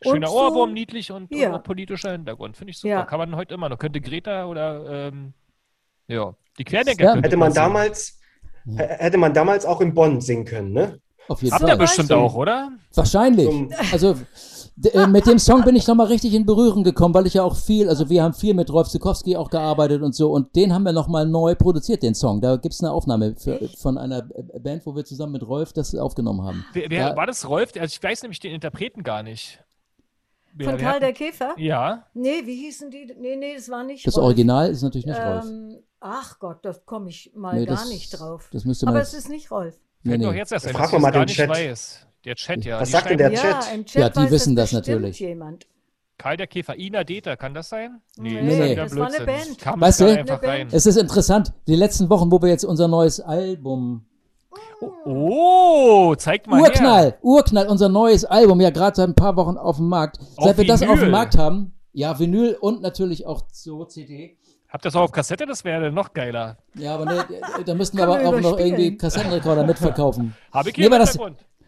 [SPEAKER 5] Und
[SPEAKER 4] Schöner
[SPEAKER 5] so-
[SPEAKER 4] Ohrwurm, niedlich und,
[SPEAKER 5] Ja.
[SPEAKER 4] und auch politischer Hintergrund. Finde ich super.
[SPEAKER 5] Ja.
[SPEAKER 4] Kann man heute immer noch. Könnte Greta oder ähm, ja, die Querdenker
[SPEAKER 1] Ja.
[SPEAKER 6] Hätte man damals, hätte man damals auch in Bonn singen können, ne?
[SPEAKER 1] Auf jeden
[SPEAKER 4] Habt
[SPEAKER 1] Fall.
[SPEAKER 4] ihr bestimmt auch, oder?
[SPEAKER 1] Wahrscheinlich.
[SPEAKER 6] Zum-
[SPEAKER 1] Also äh, mit dem Song bin ich nochmal richtig in Berührung gekommen, weil ich ja auch viel, also wir haben viel mit Rolf Zukowski auch gearbeitet und so und den haben wir nochmal neu produziert, den Song. Da gibt's eine Aufnahme für, von einer Band, wo wir zusammen mit Rolf das aufgenommen haben.
[SPEAKER 4] Wer, wer
[SPEAKER 1] Ja.
[SPEAKER 4] war das Rolf? Also ich weiß nämlich den Interpreten gar nicht. Wer-
[SPEAKER 5] Von Karl der Käfer?
[SPEAKER 4] Ja,
[SPEAKER 5] Nee, wie hießen die? Nee, nee, das war nicht
[SPEAKER 1] Das
[SPEAKER 5] Rolf.
[SPEAKER 1] Original ist natürlich nicht Rolf.
[SPEAKER 5] Ähm, ach Gott, da komme ich mal
[SPEAKER 1] Nee,
[SPEAKER 5] gar
[SPEAKER 1] das-
[SPEAKER 5] nicht drauf.
[SPEAKER 1] Das müsste man.
[SPEAKER 5] Aber es ist nicht Rolf.
[SPEAKER 1] nee, nee.
[SPEAKER 4] jetzt erst
[SPEAKER 6] Frag mal
[SPEAKER 4] gar
[SPEAKER 6] den Chat.
[SPEAKER 4] weiß. Der Chat, ja.
[SPEAKER 6] Was
[SPEAKER 4] Die
[SPEAKER 6] sagt denn der Chat?
[SPEAKER 5] Ja, im Chat
[SPEAKER 1] Ja, die
[SPEAKER 5] weiß
[SPEAKER 1] wissen
[SPEAKER 5] das
[SPEAKER 1] natürlich.
[SPEAKER 5] jemand.
[SPEAKER 4] Karl der Käfer, Ina Deta, kann das sein?
[SPEAKER 5] Nee,
[SPEAKER 1] nee.
[SPEAKER 4] wieder
[SPEAKER 5] das war eine. Band.
[SPEAKER 4] Kam
[SPEAKER 1] Weißt du? Es ist interessant, die letzten Wochen, wo wir jetzt unser neues Album
[SPEAKER 4] Oh, zeigt mal her.
[SPEAKER 1] Urknall, Urknall, unser neues Album, ja gerade seit ein paar Wochen auf dem Markt.
[SPEAKER 4] Auf
[SPEAKER 1] Seit wir das auf
[SPEAKER 4] Vinyl.
[SPEAKER 1] dem Markt haben, ja, Vinyl und natürlich auch so CD.
[SPEAKER 4] Habt ihr das auch auf Kassette? Das wäre noch geiler.
[SPEAKER 1] Ja, aber ne, da müssten wir aber auch noch irgendwie Kassettenrekorder mitverkaufen.
[SPEAKER 4] Habe ich
[SPEAKER 1] Nee,
[SPEAKER 4] hier
[SPEAKER 1] aber das-.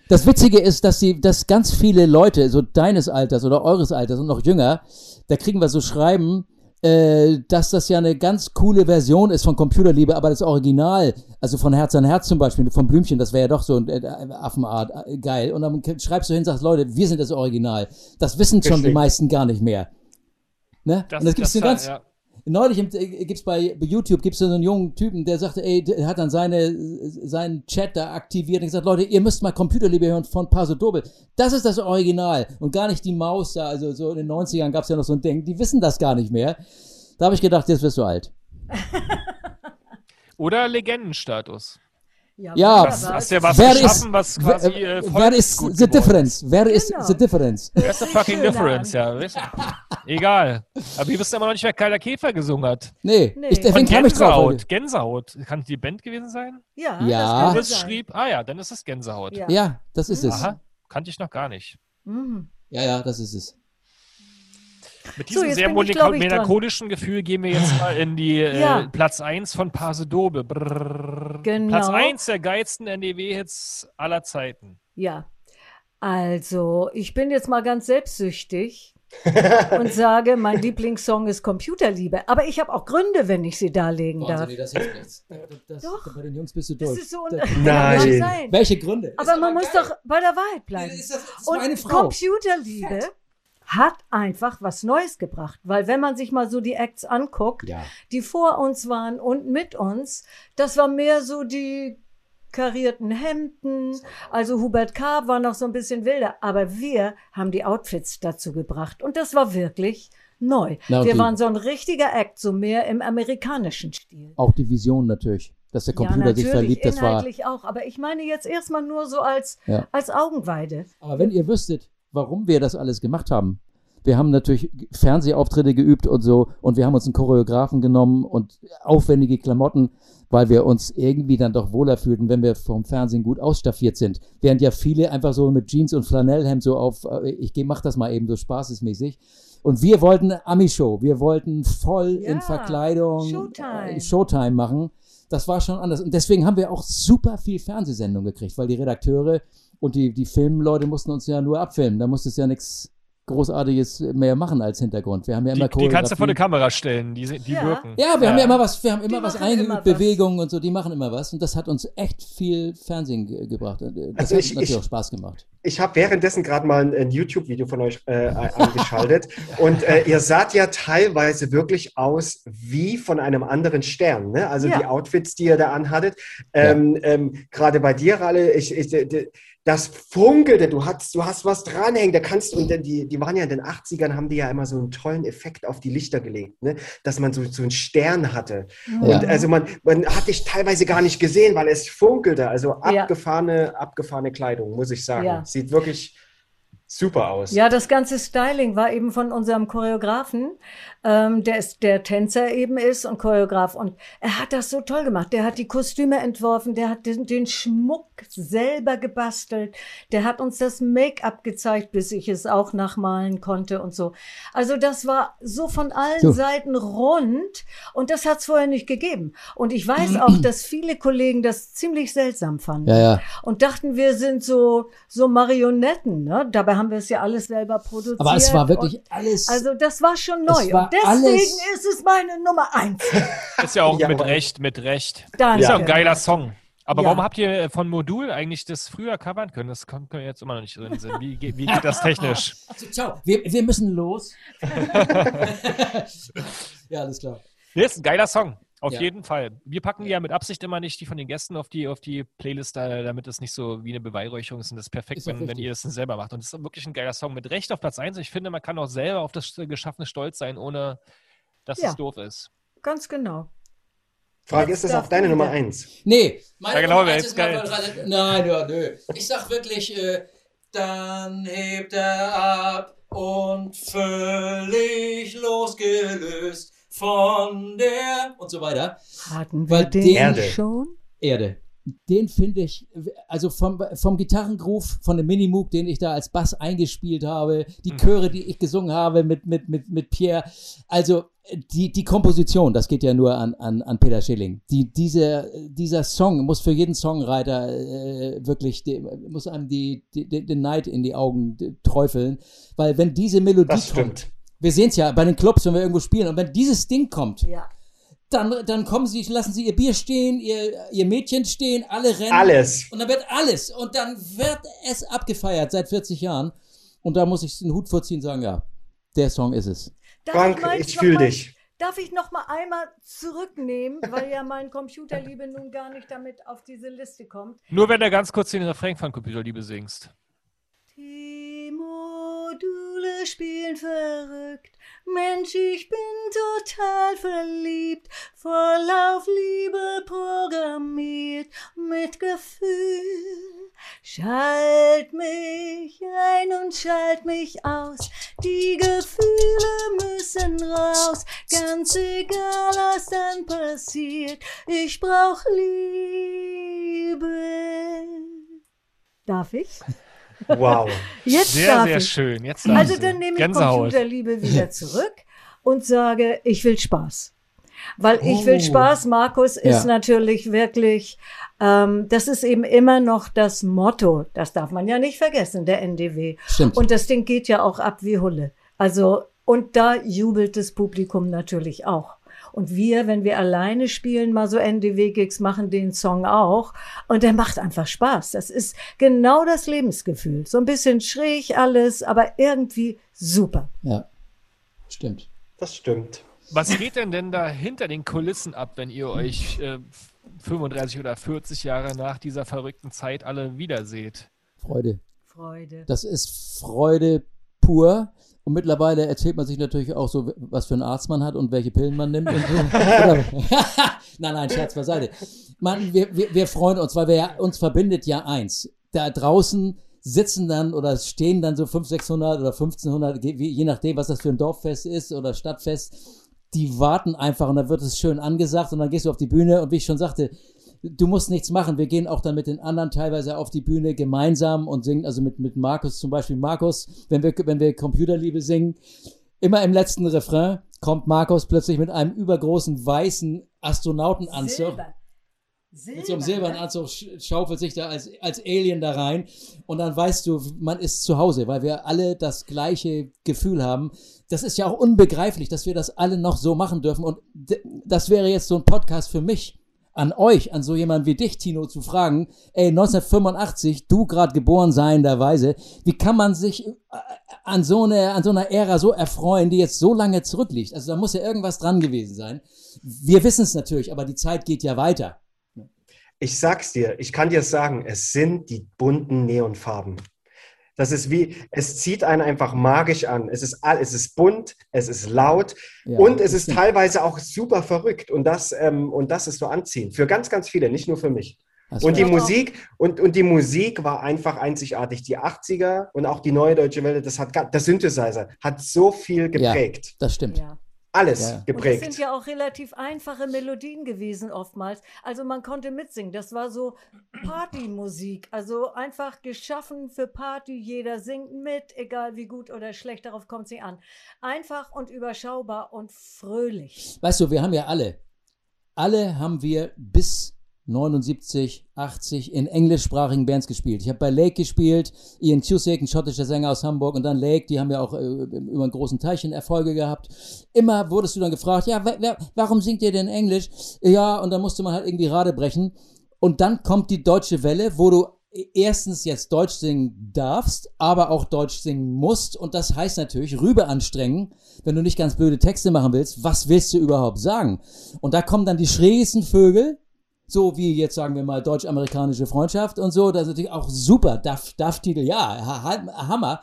[SPEAKER 1] Das Witzige ist, dass sie, dass ganz viele Leute, so deines Alters oder eures Alters und noch jünger, da kriegen wir so Schreiben, äh, dass das ja eine ganz coole Version ist von Computerliebe, aber das Original, also von Herz an Herz zum Beispiel, von Blümchen, das wäre ja doch so ein äh, Affenart, äh, geil. Und dann schreibst du hin, sagst, Leute, wir sind das Original. Das wissen schon die
[SPEAKER 6] Richtig.
[SPEAKER 1] meisten gar nicht mehr. Ne?
[SPEAKER 4] Das,
[SPEAKER 1] und das gibt's
[SPEAKER 4] das,
[SPEAKER 1] eine ganz,
[SPEAKER 4] ja.
[SPEAKER 1] Neulich äh, gibt's bei bei YouTube gibt's so einen jungen Typen, der sagte, ey, der hat dann seine seinen Chat da aktiviert und gesagt, Leute, ihr müsst mal Computerliebe hören von Paso Doble. Das ist das Original und gar nicht die Maus da. Also so in den 90ern gab's ja noch so ein Ding, die wissen das gar nicht mehr. Da habe ich gedacht, jetzt wirst du alt.
[SPEAKER 4] Oder Legendenstatus.
[SPEAKER 1] Ja,
[SPEAKER 4] Was,
[SPEAKER 5] aber
[SPEAKER 4] hast
[SPEAKER 5] es-
[SPEAKER 4] du ja was
[SPEAKER 1] Wer
[SPEAKER 4] geschaffen,
[SPEAKER 1] ist,
[SPEAKER 4] was quasi äh,
[SPEAKER 1] wer, wer
[SPEAKER 4] Volksgut
[SPEAKER 1] ist the difference? Wer ist
[SPEAKER 5] Genau.
[SPEAKER 1] the difference?
[SPEAKER 4] Wer ist the fucking difference? Ja, weißt du? Egal. Aber wir wissen immer noch nicht, wer Karl der Käfer gesungen hat.
[SPEAKER 1] Nee,
[SPEAKER 5] Nee.
[SPEAKER 1] ich, deswegen kam ich drauf. heute.
[SPEAKER 4] Gänsehaut. Gänsehaut. Kann die Band gewesen sein?
[SPEAKER 5] Ja,
[SPEAKER 1] Ja.
[SPEAKER 5] das
[SPEAKER 4] Chris
[SPEAKER 5] kann sein.
[SPEAKER 4] schrieb, ah ja, dann ist es Gänsehaut.
[SPEAKER 5] Ja.
[SPEAKER 1] Ja, das ist es.
[SPEAKER 4] Aha, kannte ich noch gar nicht.
[SPEAKER 5] Mhm.
[SPEAKER 1] Ja, ja, das ist es.
[SPEAKER 4] Mit diesem so, sehr melancholischen Gefühl gehen wir jetzt mal in die äh, ja. Platz 1 von Pasedobe. Genau. Platz 1 der geilsten NDW-Hits aller Zeiten.
[SPEAKER 5] Ja, also ich bin jetzt mal ganz selbstsüchtig und sage, mein Lieblingssong ist Computerliebe. Aber ich habe auch Gründe, wenn ich sie darlegen darf. Nee, das hilft nichts.
[SPEAKER 1] Das, doch, bei den Jungs bist du durch. Das ist
[SPEAKER 5] so
[SPEAKER 1] das,
[SPEAKER 6] Nein.
[SPEAKER 1] Welche Gründe?
[SPEAKER 5] Aber man muss geil. doch bei der Wahrheit bleiben.
[SPEAKER 1] Ist das, ist
[SPEAKER 5] und Computerliebe Fett. hat einfach was Neues gebracht. Weil wenn man sich mal so die Acts anguckt, ja. die vor uns waren und mit uns, das war mehr so die karierten Hemden. Also Hubert K. war noch so ein bisschen wilder, aber wir haben die Outfits dazu gebracht und das war wirklich neu. Na, wir waren so ein richtiger Act, so mehr im amerikanischen Stil.
[SPEAKER 1] Auch die Vision natürlich, dass der Computer ja, sich verliebt, das war
[SPEAKER 5] auch, aber ich meine jetzt erstmal nur so als ja. als Augenweide.
[SPEAKER 1] Aber wenn ihr wüsstet, warum wir das alles gemacht haben, wir haben natürlich Fernsehauftritte geübt und so und wir haben uns einen Choreografen genommen und aufwendige Klamotten weil wir uns irgendwie dann doch wohler fühlten, wenn wir vom Fernsehen gut ausstaffiert sind. Während ja viele einfach so mit Jeans und Flanellhemd so auf, äh, ich mach das mal eben so spaßesmäßig. Und wir wollten Ami-Show, wir wollten voll ja, in Verkleidung
[SPEAKER 5] Showtime.
[SPEAKER 1] Showtime machen. Das war schon anders. Und deswegen haben wir auch super viel Fernsehsendungen gekriegt, weil die Redakteure und die, die Filmleute mussten uns ja nur abfilmen. Da musste es ja nichts Großartiges mehr machen als Hintergrund. Wir haben ja immer
[SPEAKER 4] Die, die kannst du vor die Kamera stellen, die, die
[SPEAKER 1] ja.
[SPEAKER 4] wirken.
[SPEAKER 1] Ja, wir ja. haben ja immer was, wir haben immer die was eingeübt, Bewegungen und so, die machen immer was. Und das hat uns echt viel Fernsehen ge gebracht. Das also hat ich, natürlich ich, auch Spaß gemacht.
[SPEAKER 6] Ich habe währenddessen gerade mal ein, ein YouTube-Video von euch äh, angeschaltet. und äh, ihr saht ja teilweise wirklich aus wie von einem anderen Stern. Ne? Also ja. die Outfits, die ihr da anhattet. Ähm, ähm, gerade bei dir, Ralle, ich, ich, das funkelte, du hast, du hast was dranhängen, da kannst und die, die waren ja in den 80ern, haben die ja immer so einen tollen Effekt auf die Lichter gelegt, ne? dass man so, so einen Stern hatte. Ja. Und also man, man hat dich teilweise gar nicht gesehen, weil es funkelte. Also abgefahrene, ja. abgefahrene Kleidung, muss ich sagen. Ja. Sieht wirklich super aus.
[SPEAKER 5] Ja, das ganze Styling war eben von unserem Choreografen, ähm, der ist der Tänzer eben ist und Choreograf und er hat das so toll gemacht. Der hat die Kostüme entworfen, der hat den, den Schmuck selber gebastelt, der hat uns das Make-up gezeigt, bis ich es auch nachmalen konnte und so. Also das war so von allen so. Seiten rund und das hat es vorher nicht gegeben. Und ich weiß auch, dass viele Kollegen das ziemlich seltsam fanden
[SPEAKER 1] ja, ja.
[SPEAKER 5] und dachten, wir sind so so Marionetten. Ne? Dabei haben wir es ja alles selber produziert.
[SPEAKER 1] Aber es war wirklich und, alles.
[SPEAKER 5] Also das war schon neu. War und deswegen alles, ist es meine Nummer eins.
[SPEAKER 4] Ist ja auch ja, mit Recht, mit Recht.
[SPEAKER 5] Danke.
[SPEAKER 4] Ist ja ein geiler Song. Aber ja. warum habt ihr von Modul eigentlich das früher covern können? Das kommt mir jetzt immer noch nicht so in den Sinn. Wie, wie geht das technisch?
[SPEAKER 1] Also, ciao, wir, wir müssen los. ja, alles klar.
[SPEAKER 4] Das ist ein geiler Song. Auf ja. jeden Fall. Wir packen ja mit Absicht immer nicht die von den Gästen auf die, auf die Playlist, damit es nicht so wie eine Beweihräucherung ist. Und das ist perfekt, ist wenn, wenn, ihr das dann selber macht. Und es ist wirklich ein geiler Song mit Recht auf Platz 1. Ich finde, man kann auch selber auf das Geschaffene stolz sein, ohne dass ja. es doof ist.
[SPEAKER 5] Ganz genau.
[SPEAKER 6] Frage, ist das auch deine Nummer 1?
[SPEAKER 1] Nee,
[SPEAKER 4] meine ja, genau, Nummer 1 ist geil.
[SPEAKER 1] Nein, ja, nö. Ich sag wirklich, äh, dann hebt er ab und völlig losgelöst von der und so weiter.
[SPEAKER 5] Hatten wir Weil den, den
[SPEAKER 6] Erde.
[SPEAKER 5] schon?
[SPEAKER 1] Erde. Den finde ich, also vom, vom Gitarrengroove, von dem Minimoog, den ich da als Bass eingespielt habe, die mhm. Chöre, die ich gesungen habe mit, mit, mit, mit Pierre, also die, die Komposition, das geht ja nur an, an, an Peter Schilling. Die, diese, dieser Song muss für jeden Songwriter äh, wirklich, die, muss einem die, die, den Neid in die Augen träufeln, weil wenn diese Melodie kommt, wir sehen es ja bei den Clubs, wenn wir irgendwo spielen. Und wenn dieses Ding kommt,
[SPEAKER 5] ja.
[SPEAKER 1] dann, dann kommen sie, lassen sie ihr Bier stehen, ihr, ihr Mädchen stehen, alle rennen.
[SPEAKER 6] Alles.
[SPEAKER 1] Und dann wird alles. Und dann wird es abgefeiert seit 40 Jahren. Und da muss ich den Hut vorziehen und sagen, ja, der Song ist es.
[SPEAKER 6] Darf Frank, ich, ich fühle dich.
[SPEAKER 5] Darf ich noch mal einmal zurücknehmen, weil ja mein Computerliebe nun gar nicht damit auf diese Liste kommt.
[SPEAKER 4] Nur wenn du ganz kurz den Refrain von Computerliebe singst.
[SPEAKER 5] Die Module spielen verrückt. Mensch, ich bin total verliebt, voll auf Liebe programmiert, mit Gefühl. Schalt mich ein und schalt mich aus, die Gefühle müssen raus, ganz egal was dann passiert, ich brauch Liebe. Darf ich?
[SPEAKER 6] Wow.
[SPEAKER 5] Jetzt
[SPEAKER 4] Sehr,
[SPEAKER 5] darf
[SPEAKER 4] sehr
[SPEAKER 5] ich.
[SPEAKER 4] schön. Jetzt
[SPEAKER 5] Also dann nehme ich
[SPEAKER 4] Gänsehaut.
[SPEAKER 5] Computerliebe wieder zurück und sage, ich will Spaß. Weil ich
[SPEAKER 6] Oh.
[SPEAKER 5] will Spaß, Markus, ist
[SPEAKER 1] Ja.
[SPEAKER 5] natürlich wirklich, ähm, das ist eben immer noch das Motto. Das darf man ja nicht vergessen, der NDW.
[SPEAKER 1] Stimmt.
[SPEAKER 5] Und das Ding geht ja auch ab wie Hulle. Also, und da jubelt das Publikum natürlich auch. Und wir, wenn wir alleine spielen, mal so NDW-Gigs, machen den Song auch. Und der macht einfach Spaß. Das ist genau das Lebensgefühl. So ein bisschen schräg alles, aber irgendwie super.
[SPEAKER 1] Ja, stimmt.
[SPEAKER 6] Das stimmt.
[SPEAKER 4] Was geht denn denn da hinter den Kulissen ab, wenn ihr euch äh, 35 oder 40 Jahre nach dieser verrückten Zeit alle wiederseht?
[SPEAKER 1] Freude.
[SPEAKER 5] Freude.
[SPEAKER 1] Das ist Freude pur. Und mittlerweile erzählt man sich natürlich auch so, was für einen Arzt man hat und welche Pillen man nimmt. Und so. Nein, nein, Scherz beiseite. Man, wir, wir, wir freuen uns, weil wir ja, uns verbindet ja eins. Da draußen sitzen dann oder stehen dann so 500, 600 oder 1500, je je nachdem, was das für ein Dorffest ist oder Stadtfest. Die warten einfach und dann wird es schön angesagt und dann gehst du auf die Bühne und wie ich schon sagte, du musst nichts machen. Wir gehen auch dann mit den anderen teilweise auf die Bühne gemeinsam und singen, also mit, mit Markus zum Beispiel. Markus, wenn wir, wenn wir Computerliebe singen, immer im letzten Refrain kommt Markus plötzlich mit einem übergroßen weißen Astronautenanzug.
[SPEAKER 5] Silber.
[SPEAKER 1] Mit so einem silbernen Anzug sch- schaufelt sich da als, als Alien da rein. Und dann weißt du, man ist zu Hause, weil wir alle das gleiche Gefühl haben. Das ist ja auch unbegreiflich, dass wir das alle noch so machen dürfen. Und das wäre jetzt so ein Podcast für mich, an euch, an so jemanden wie dich, Tino, zu fragen, ey, 1985, du gerade geboren seienderweise, wie kann man sich äh, an so, eine, an so einer Ära so erfreuen, die jetzt so lange zurückliegt? Also da muss ja irgendwas dran gewesen sein. Wir wissen es natürlich, aber die Zeit geht ja weiter.
[SPEAKER 6] Ich sag's dir, ich kann dir sagen, es sind die bunten Neonfarben. Das ist wie, es zieht einen einfach magisch an. Es ist, all, es ist bunt, es ist laut
[SPEAKER 1] Ja,
[SPEAKER 6] und es
[SPEAKER 1] das
[SPEAKER 6] ist teilweise auch super verrückt. Und das, ähm, und das ist so anziehend. Für ganz, ganz viele, nicht nur für mich.
[SPEAKER 1] Hast
[SPEAKER 6] Und die. Musik, und, und die Musik war einfach einzigartig. Die 80er und auch die neue Deutsche Welle, das hat, der Synthesizer hat so viel geprägt.
[SPEAKER 1] Das stimmt.
[SPEAKER 5] Ja.
[SPEAKER 6] Alles
[SPEAKER 1] Ja.
[SPEAKER 5] Und es
[SPEAKER 6] geprägt.
[SPEAKER 5] sind ja auch relativ einfache Melodien gewesen oftmals. Also man konnte mitsingen. Das war so Partymusik. Also einfach geschaffen für Party. Jeder singt mit, egal wie gut oder schlecht, darauf kommt sie an. Einfach und überschaubar und fröhlich.
[SPEAKER 1] Weißt du, wir haben ja alle, alle haben wir bis 79, 80 in englischsprachigen Bands gespielt. Ich habe bei Lake gespielt, Ian Cusick, ein schottischer Sänger aus Hamburg, und dann Lake, die haben ja auch äh, über einen großen Teilchen Erfolge gehabt. Immer wurdest du dann gefragt, ja, wer, wer, warum singt ihr denn Englisch? Ja, und dann musste man halt irgendwie Rade brechen. Und dann kommt die deutsche Welle, wo du erstens jetzt Deutsch singen darfst, aber auch Deutsch singen musst. Und das heißt natürlich, Rübe anstrengen, wenn du nicht ganz blöde Texte machen willst. Was willst du überhaupt sagen? Und da kommen dann die schrägesten Vögel, so wie jetzt sagen wir mal deutsch-amerikanische Freundschaft und so. Das ist natürlich auch super. Duff, Duff-Titel, ja, ha- ha- Hammer.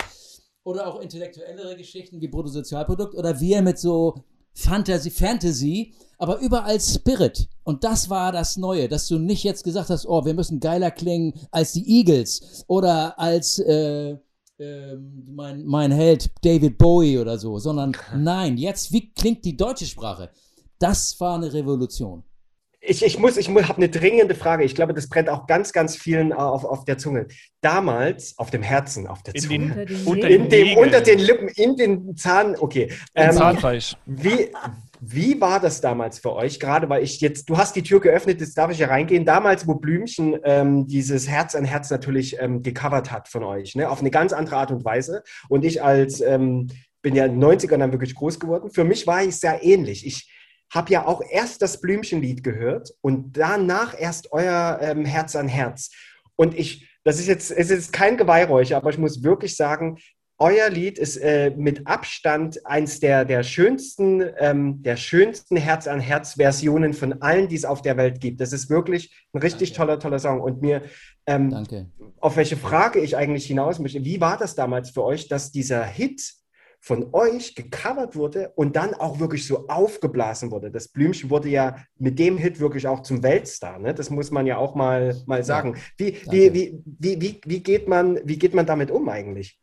[SPEAKER 1] Oder auch intellektuellere Geschichten wie Bruttosozialprodukt oder wir mit so Fantasy, Fantasy, aber überall Spirit. Und das war das Neue, dass du nicht jetzt gesagt hast, oh, wir müssen geiler klingen als die Eagles oder als äh, ähm, mein, mein Held David Bowie oder so, sondern nein, jetzt, wie klingt die deutsche Sprache? Das war eine Revolution.
[SPEAKER 6] Ich, ich muss, ich habe eine dringende Frage. Ich glaube, das brennt auch ganz, ganz vielen auf, auf der Zunge. Damals, auf dem Herzen, auf der
[SPEAKER 4] In
[SPEAKER 6] Zunge.
[SPEAKER 4] den,
[SPEAKER 5] Unter
[SPEAKER 6] in
[SPEAKER 4] den
[SPEAKER 6] dem,
[SPEAKER 4] Nägeln.
[SPEAKER 6] unter den Lippen, in den Zahn, okay. Ähm,
[SPEAKER 4] Zahnfleisch.
[SPEAKER 6] wie, wie war das damals für euch? Gerade weil ich jetzt, du hast die Tür geöffnet, jetzt darf ich ja reingehen. Damals, wo Blümchen ähm, dieses Herz an Herz natürlich ähm, gecovert hat von euch, ne? auf eine ganz andere Art und Weise. Und ich als, ähm, bin ja in den 90ern dann wirklich groß geworden. Für mich war ich sehr ähnlich. Ich habe ja auch erst das Blümchenlied gehört und danach erst euer ähm, Herz an Herz. Und ich, das ist jetzt, es ist kein Geweihräucher, aber ich muss wirklich sagen, euer Lied ist äh, mit Abstand eins der, der schönsten, ähm, der schönsten Herz-an-Herz-Versionen von allen, die es auf der Welt gibt. Das ist wirklich ein richtig
[SPEAKER 1] Danke.
[SPEAKER 6] toller, toller Song. Und mir, ähm,
[SPEAKER 1] Danke.
[SPEAKER 6] auf welche Frage ich eigentlich hinaus möchte, wie war das damals für euch, dass dieser Hit von euch gecovert wurde und dann auch wirklich so aufgeblasen wurde? Das Blümchen wurde ja mit dem Hit wirklich auch zum Weltstar. Ne? Das muss man ja auch mal, mal sagen. Wie, wie, wie, wie, wie, wie, geht man, wie geht man damit um eigentlich?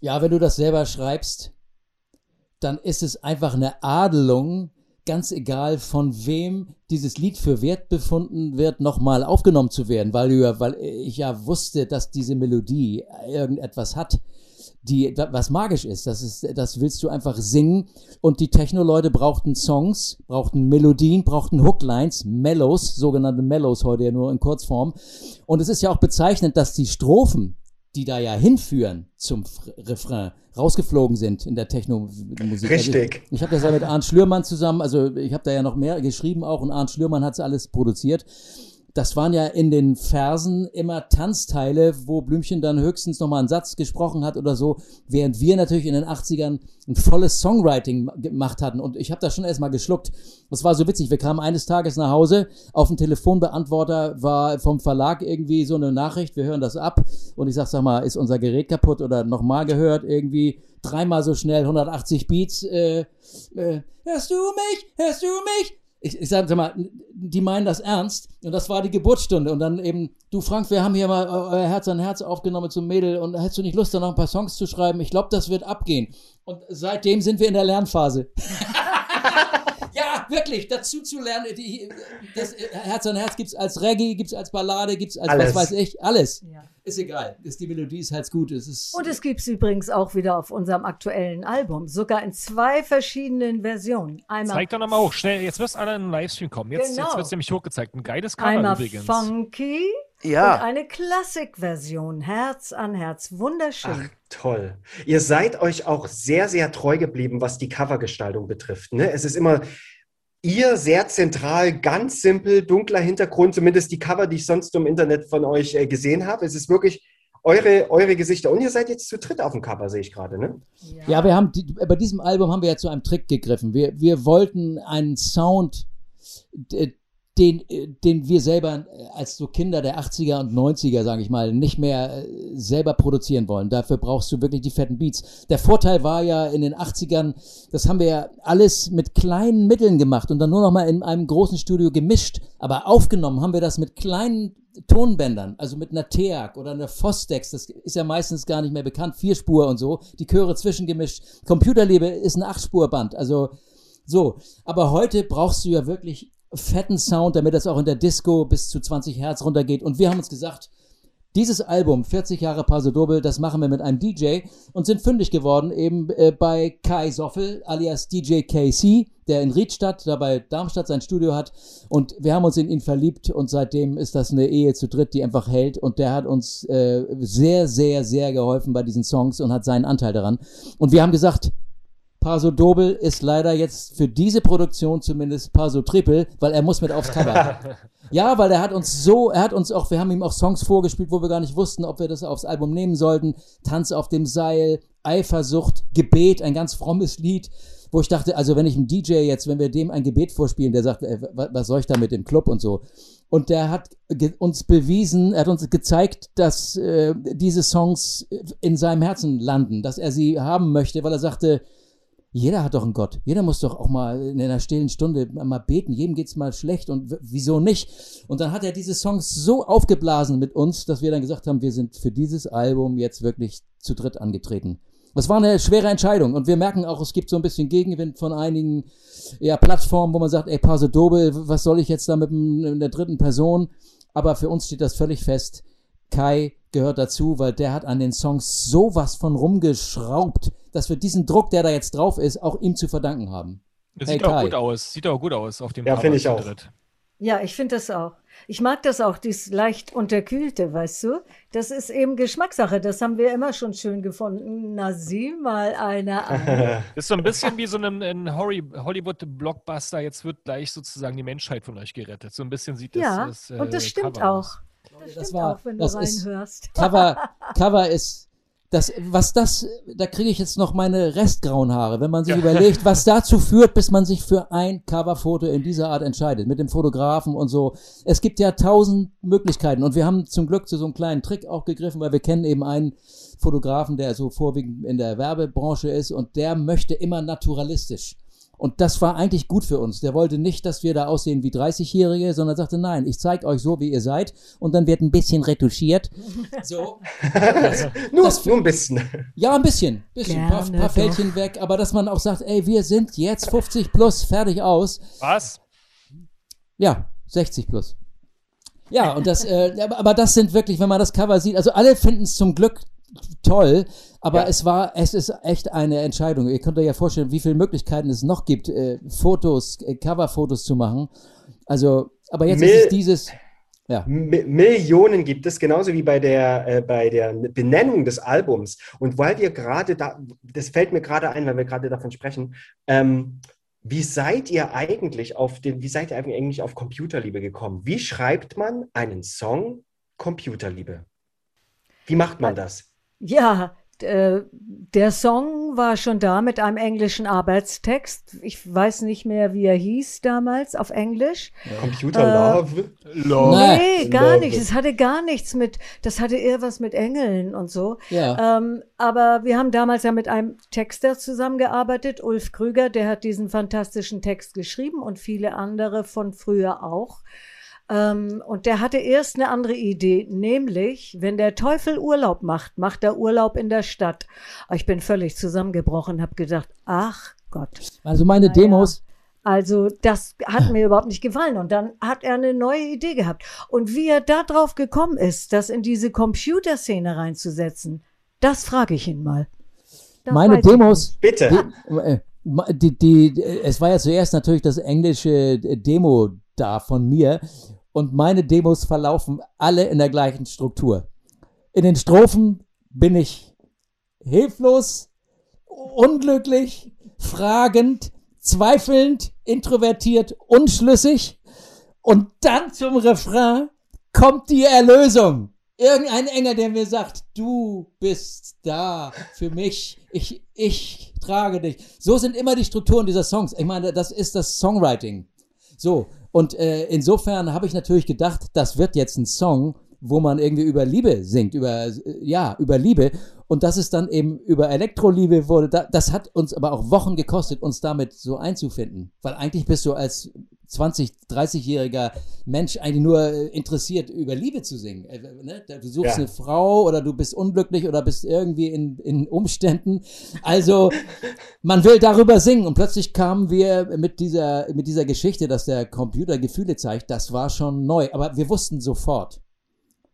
[SPEAKER 1] Ja, wenn du das selber schreibst, dann ist es einfach eine Adelung ganz egal, von wem dieses Lied für wert befunden wird, nochmal aufgenommen zu werden, weil, weil ich ja wusste, dass diese Melodie irgendetwas hat, die was magisch ist. Das ist, das willst du einfach singen. Und die Techno-Leute brauchten Songs, brauchten Melodien, brauchten Hooklines, Mellows, sogenannte Mellows heute ja nur in Kurzform. Und es ist ja auch bezeichnend, dass die Strophen, die da ja hinführen zum Refrain, rausgeflogen sind in der Techno-Musik.
[SPEAKER 6] Richtig.
[SPEAKER 1] Also ich, ich habe das ja mit Arndt Schlürmann zusammen, also ich habe da ja noch mehr geschrieben auch und Arndt Schlürmann hat es alles produziert das waren ja in den Versen immer Tanzteile, wo Blümchen dann höchstens nochmal einen Satz gesprochen hat oder so, während wir natürlich in den 80ern ein volles Songwriting gemacht hatten. Und ich habe das schon erstmal geschluckt. Das war so witzig. Wir kamen eines Tages nach Hause, auf dem Telefonbeantworter war vom Verlag irgendwie so eine Nachricht, wir hören das ab. Und ich sag, sag mal, ist unser Gerät kaputt oder nochmal gehört irgendwie? Dreimal so schnell, 180 Beats. Äh, äh, hörst du mich? Hörst du mich? Ich, ich sag mal, die meinen das ernst. Und das war die Geburtsstunde. Und dann eben, du Frank, wir haben hier mal euer Herz an Herz aufgenommen zum Mädel und hättest du nicht Lust, da noch ein paar Songs zu schreiben? Ich glaube, das wird abgehen. Und seitdem sind wir in der Lernphase. ja, wirklich, dazu zu lernen. Die, das Herz an Herz gibt es als Reggae, gibt es als Ballade, gibt es als alles. was weiß ich, alles. Ja. Ist egal. Ist die Melodie ist halt gut. Es ist,
[SPEAKER 5] Und es gibt es übrigens auch wieder auf unserem aktuellen Album. Sogar in zwei verschiedenen Versionen.
[SPEAKER 4] Einmal Zeig doch nochmal hoch. Schnell, jetzt wirst alle in den Livestream kommen. Jetzt, genau. jetzt wird es nämlich hochgezeigt. Ein geiles Cover
[SPEAKER 5] Einmal
[SPEAKER 4] übrigens.
[SPEAKER 5] Funky. Ja. Und eine Klassikversion, Herz an Herz, wunderschön.
[SPEAKER 6] Ach, toll. Ihr seid euch auch sehr, sehr treu geblieben, was die Covergestaltung betrifft. Ne? Es ist immer ihr sehr zentral, ganz simpel, dunkler Hintergrund, zumindest die Cover, die ich sonst im Internet von euch äh, gesehen habe. Es ist wirklich eure, eure Gesichter. Und ihr seid jetzt zu dritt auf dem Cover, sehe ich gerade, ne?
[SPEAKER 1] Ja, ja wir haben, die, bei diesem Album haben wir ja zu einem Trick gegriffen. Wir, wir wollten einen Sound, den, den wir selber als so Kinder der 80er und 90er, sage ich mal, nicht mehr äh, selber produzieren wollen. Dafür brauchst du wirklich die fetten Beats. Der Vorteil war ja in den 80ern, das haben wir ja alles mit kleinen Mitteln gemacht und dann nur noch mal in einem großen Studio gemischt. Aber aufgenommen haben wir das mit kleinen Tonbändern, also mit einer Teak oder einer Fostex, das ist ja meistens gar nicht mehr bekannt, Vierspur und so, die Chöre zwischengemischt. Computerliebe ist ein Achtspurband, also so. Aber heute brauchst du ja wirklich fetten Sound, damit es auch in der Disco bis zu 20 Hertz runtergeht. Und wir haben uns gesagt, dieses Album, 40 Jahre Paso Doble, das machen wir mit einem DJ und sind fündig geworden eben äh, bei Kai Soffel alias DJ KC, der in Riedstadt, da bei Darmstadt sein Studio hat. Und wir haben uns in ihn verliebt und seitdem ist das eine Ehe zu dritt, die einfach hält. Und der hat uns äh, sehr, sehr, sehr geholfen bei diesen Songs und hat seinen Anteil daran. Und wir haben gesagt, Paso Dobel ist leider jetzt für diese Produktion zumindest Paso Triple, weil er muss mit aufs Cover. ja, weil er hat uns so, er hat uns auch, wir haben ihm auch Songs vorgespielt, wo wir gar nicht wussten, ob wir das aufs Album nehmen sollten. Tanz auf dem Seil, Eifersucht, Gebet, ein ganz frommes Lied, wo ich dachte, also wenn ich einem DJ jetzt, wenn wir dem ein Gebet vorspielen, der sagt, ey, was soll ich da mit dem Club und so. Und der hat uns bewiesen, er hat uns gezeigt, dass äh, diese Songs in seinem Herzen landen, dass er sie haben möchte, weil er sagte, jeder hat doch einen Gott. Jeder muss doch auch mal in einer stillen Stunde mal beten. Jedem geht's mal schlecht und wieso nicht? Und dann hat er diese Songs so aufgeblasen mit uns, dass wir dann gesagt haben, wir sind für dieses Album jetzt wirklich zu dritt angetreten. Das war eine schwere Entscheidung und wir merken auch, es gibt so ein bisschen Gegenwind von einigen ja, Plattformen, wo man sagt, ey, Pase Dobel, was soll ich jetzt da mit, der dritten Person? Aber für uns steht das völlig fest. Kai gehört dazu, weil der hat an den Songs sowas von rumgeschraubt, dass wir diesen Druck, der da jetzt drauf ist, auch ihm zu verdanken haben.
[SPEAKER 4] Das hey, sieht Kai. auch gut aus. Sieht auch gut aus auf dem
[SPEAKER 6] Ja, finde ich auch.
[SPEAKER 5] Ja, ich finde das auch. Ich mag das auch, dieses leicht unterkühlte, weißt du? Das ist eben Geschmackssache. Das haben wir immer schon schön gefunden. Na, sieh mal einer an.
[SPEAKER 4] das ist so ein bisschen wie so ein, Hollywood-Blockbuster. Jetzt wird gleich sozusagen die Menschheit von euch gerettet. So ein bisschen sieht das
[SPEAKER 5] Ja,
[SPEAKER 4] das,
[SPEAKER 5] äh, und das stimmt Cover auch. Aus. Das, das war, auch, wenn du reinhörst.
[SPEAKER 1] Cover, Cover ist, das, was das, da kriege ich jetzt noch meine restgrauen Haare, wenn man sich ja. überlegt, was dazu führt, bis man sich für ein Coverfoto in dieser Art entscheidet, mit dem Fotografen und so. Es gibt ja tausend Möglichkeiten und wir haben zum Glück zu so einem kleinen Trick auch gegriffen, weil wir kennen eben einen Fotografen, der so vorwiegend in der Werbebranche ist und der möchte immer naturalistisch. Und das war eigentlich gut für uns. Der wollte nicht, dass wir da aussehen wie 30-Jährige, sondern sagte, nein, ich zeige euch so, wie ihr seid. Und dann wird ein bisschen retuschiert. So.
[SPEAKER 6] Das, nur, das, nur ein bisschen.
[SPEAKER 1] Ja, ein bisschen. bisschen. Ein paar, paar Fältchen weg. Aber dass man auch sagt, ey, wir sind jetzt 50 plus, fertig aus.
[SPEAKER 4] Was?
[SPEAKER 1] Ja, 60 plus. Ja, und das, äh, aber das sind wirklich, wenn man das Cover sieht, also alle finden es zum Glück toll, aber ja. es war, es ist echt eine Entscheidung. Ihr könnt euch ja vorstellen, wie viele Möglichkeiten es noch gibt, äh, Fotos, äh, Coverfotos zu machen. Also, aber jetzt Mil ist es dieses.
[SPEAKER 6] Ja. Millionen gibt es, genauso wie bei der, äh, bei der Benennung des Albums. Und weil wir gerade da, das fällt mir gerade ein, weil wir gerade davon sprechen, ähm, wie seid ihr eigentlich auf den, wie seid ihr eigentlich auf Computerliebe gekommen? Wie schreibt man einen Song Computerliebe? Wie macht man das?
[SPEAKER 5] Ja, äh, der Song war schon da mit einem englischen Arbeitstext. Ich weiß nicht mehr, wie er hieß damals auf Englisch.
[SPEAKER 6] Computer äh, Love?
[SPEAKER 5] Love. Nee, gar Love. nicht. Es hatte gar nichts mit, das hatte eher was mit Engeln und so. Ja. Ähm, aber wir haben damals ja mit einem Texter zusammengearbeitet, Ulf Krüger, der hat diesen fantastischen Text geschrieben und viele andere von früher auch. Ähm, und der hatte erst eine andere Idee, nämlich, wenn der Teufel Urlaub macht, macht er Urlaub in der Stadt. Ich bin völlig zusammengebrochen, habe gedacht, ach Gott.
[SPEAKER 1] Also meine naja. Demos,
[SPEAKER 5] also das hat mir überhaupt nicht gefallen. Und dann hat er eine neue Idee gehabt. Und wie er da drauf gekommen ist, das in diese Computerszene reinzusetzen, das frage ich ihn mal.
[SPEAKER 1] Das meine Demos.
[SPEAKER 6] Bitte.
[SPEAKER 1] Die, die, die, es war ja zuerst natürlich das englische Demo da von mir und meine Demos verlaufen alle in der gleichen Struktur. In den Strophen bin ich hilflos, unglücklich, fragend, zweifelnd, introvertiert, unschlüssig. Und dann zum Refrain kommt die Erlösung. Irgendein Engel, der mir sagt, du bist da für mich. Ich, ich trage dich. So sind immer die Strukturen dieser Songs. Ich meine, das ist das Songwriting. So, und äh, insofern habe ich natürlich gedacht, das wird jetzt ein Song, wo man irgendwie über Liebe singt, über, äh, ja, über Liebe. Und das ist dann eben über Elektroliebe wurde. Da, das hat uns aber auch Wochen gekostet, uns damit so einzufinden. Weil eigentlich bist du als 20, 30-jähriger Mensch eigentlich nur äh, interessiert, über Liebe zu singen. Äh, ne? Du suchst ja. eine Frau oder du bist unglücklich oder bist irgendwie in, in Umständen. Also man will darüber singen. Und plötzlich kamen wir mit dieser, mit dieser Geschichte, dass der Computer Gefühle zeigt. Das war schon neu. Aber wir wussten sofort,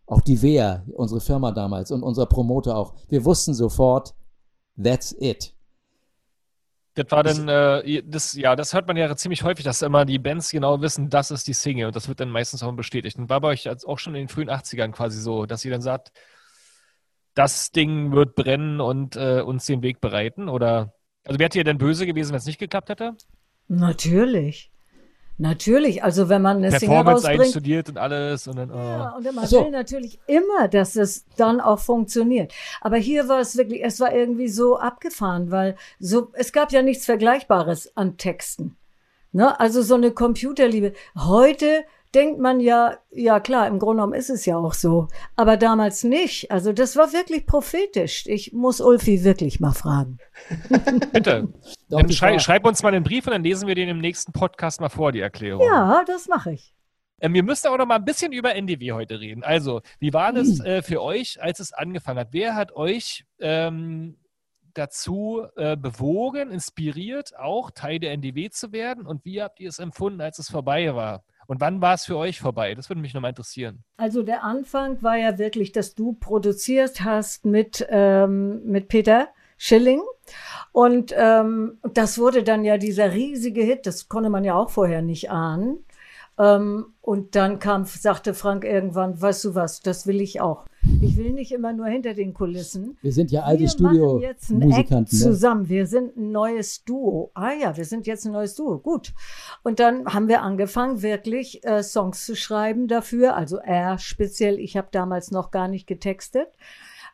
[SPEAKER 1] auch die Wehr, unsere Firma damals und unser Promoter auch, wir wussten sofort, that's it.
[SPEAKER 4] Das war dann, äh, das, ja, das hört man ja ziemlich häufig, dass immer die Bands genau wissen, das ist die Single und das wird dann meistens auch bestätigt. Und war bei euch auch schon in den frühen 80ern quasi so, dass ihr dann sagt, das Ding wird brennen und äh, uns den Weg bereiten? Oder, also wärt ihr denn böse gewesen, wenn es nicht geklappt hätte?
[SPEAKER 5] Natürlich. Natürlich, also wenn man eine Single rausbringt,
[SPEAKER 4] einstudiert und alles und dann, oh.
[SPEAKER 5] ja, und man so. will natürlich immer, dass es dann auch funktioniert. Aber hier war es wirklich, es war irgendwie so abgefahren, weil so es gab ja nichts Vergleichbares an Texten. Ne? Also so eine Computerliebe. Heute denkt man ja, ja klar, im Grunde genommen ist es ja auch so. Aber damals nicht. Also das war wirklich prophetisch. Ich muss Ulfi wirklich mal fragen.
[SPEAKER 4] Bitte. dann schrei schreib uns mal einen Brief und dann lesen wir den im nächsten Podcast mal vor, die Erklärung.
[SPEAKER 5] Ja, das mache ich.
[SPEAKER 4] Ähm, wir müssen auch noch mal ein bisschen über NDW heute reden. Also, wie war das hm. äh, für euch, als es angefangen hat? Wer hat euch ähm, dazu äh, bewogen, inspiriert, auch Teil der NDW zu werden? Und wie habt ihr es empfunden, als es vorbei war? Und wann war es für euch vorbei? Das würde mich nochmal interessieren.
[SPEAKER 5] Also der Anfang war ja wirklich, dass du produziert hast mit, ähm, mit Peter Schilling. Und ähm, das wurde dann ja dieser riesige Hit, das konnte man ja auch vorher nicht ahnen. Ähm, und dann kam, sagte Frank irgendwann, weißt du was, das will ich auch. Ich will nicht immer nur hinter den Kulissen.
[SPEAKER 1] Wir sind ja alte Studio jetzt ein Musikanten,
[SPEAKER 5] ne? zusammen. Wir sind ein neues Duo. Ah ja, wir sind jetzt ein neues Duo. Gut. Und dann haben wir angefangen, wirklich äh, Songs zu schreiben dafür. Also er speziell. Ich habe damals noch gar nicht getextet.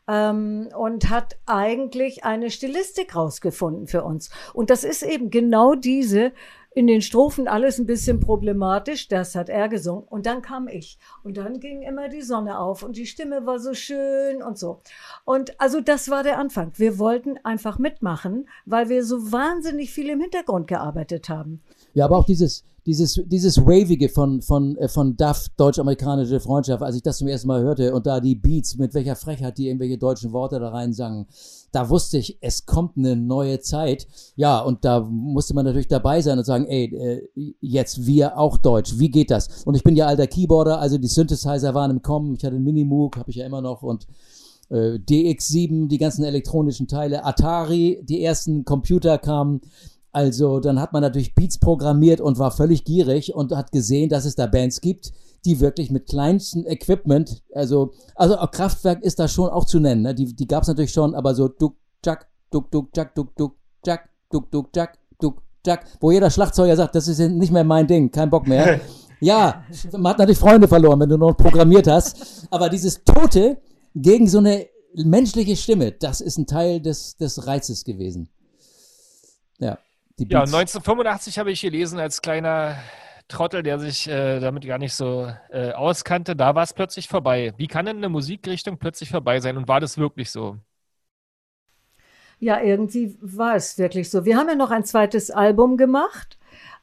[SPEAKER 5] Ähm, und hat eigentlich eine Stilistik rausgefunden für uns. Und das ist eben genau diese in den Strophen alles ein bisschen problematisch. Das hat er gesungen. Und dann kam ich. Und dann ging immer die Sonne auf und die Stimme war so schön und so. Und also das war der Anfang. Wir wollten einfach mitmachen, weil wir so wahnsinnig viel im Hintergrund gearbeitet haben.
[SPEAKER 1] Ja, aber auch dieses, dieses, dieses Wavige von, von, äh, von Duff, deutsch-amerikanische Freundschaft, als ich das zum ersten Mal hörte und da die Beats, mit welcher Frechheit die irgendwelche deutschen Worte da rein sangen, da wusste ich, es kommt eine neue Zeit. Ja, und da musste man natürlich dabei sein und sagen, ey, äh, jetzt wir auch Deutsch, wie geht das? Und ich bin ja alter Keyboarder, also die Synthesizer waren im Kommen, ich hatte einen Minimoog, habe ich ja immer noch und äh, DX7, die ganzen elektronischen Teile, Atari, die ersten Computer kamen. Also dann hat man natürlich Beats programmiert und war völlig gierig und hat gesehen, dass es da Bands gibt, die wirklich mit kleinstem Equipment, also, also Kraftwerk ist da schon auch zu nennen, ne? die, die gab es natürlich schon, aber so duck, jack, duck, duck, jack, duck, duck, jack, duck, duck, jack, duck, jack, wo jeder Schlagzeuger sagt, das ist nicht mehr mein Ding, kein Bock mehr. Ja, man hat natürlich Freunde verloren, wenn du noch programmiert hast, aber dieses Tote gegen so eine menschliche Stimme, das ist ein Teil des, des Reizes gewesen. Ja.
[SPEAKER 4] Ja, 1985 habe ich gelesen als kleiner Trottel, der sich äh, damit gar nicht so äh, auskannte, da war es plötzlich vorbei. Wie kann denn eine Musikrichtung plötzlich vorbei sein und war das wirklich so?
[SPEAKER 5] Ja, irgendwie war es wirklich so. Wir haben ja noch ein zweites Album gemacht.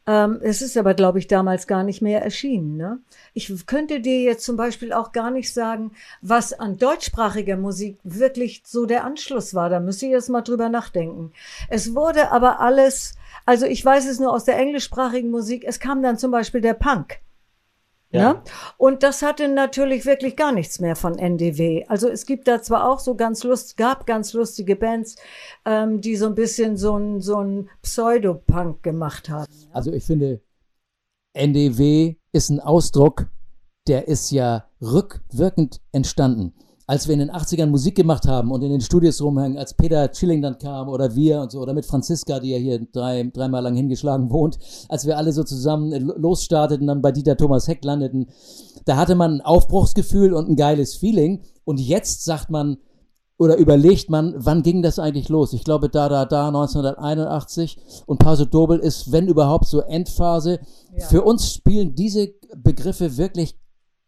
[SPEAKER 5] Ähm, es ist aber, glaube ich, damals gar nicht mehr erschienen. Ne? Ich könnte dir jetzt zum Beispiel auch gar nicht sagen, was an deutschsprachiger Musik wirklich so der Anschluss war. Da müsste ich jetzt mal drüber nachdenken. Es wurde aber alles also ich weiß es nur aus der englischsprachigen Musik. Es kam dann zum Beispiel der Punk. Ja. Ne? Und das hatte natürlich wirklich gar nichts mehr von NDW. Also es gibt da zwar auch so ganz lust, gab ganz lustige Bands, ähm, die so ein bisschen so ein, so ein Pseudopunk gemacht haben.
[SPEAKER 1] Also ich finde, NDW ist ein Ausdruck, der ist ja rückwirkend entstanden als wir in den 80ern Musik gemacht haben und in den Studios rumhängen, als Peter Chilling dann kam oder wir und so, oder mit Franziska, die ja hier drei, dreimal lang hingeschlagen wohnt, als wir alle so zusammen losstarteten, dann bei Dieter Thomas Heck landeten, da hatte man ein Aufbruchsgefühl und ein geiles Feeling. Und jetzt sagt man, oder überlegt man, wann ging das eigentlich los? Ich glaube, da, da, da, 1981. Und Paso Dobel ist, wenn überhaupt, so Endphase. Ja. Für uns spielen diese Begriffe wirklich,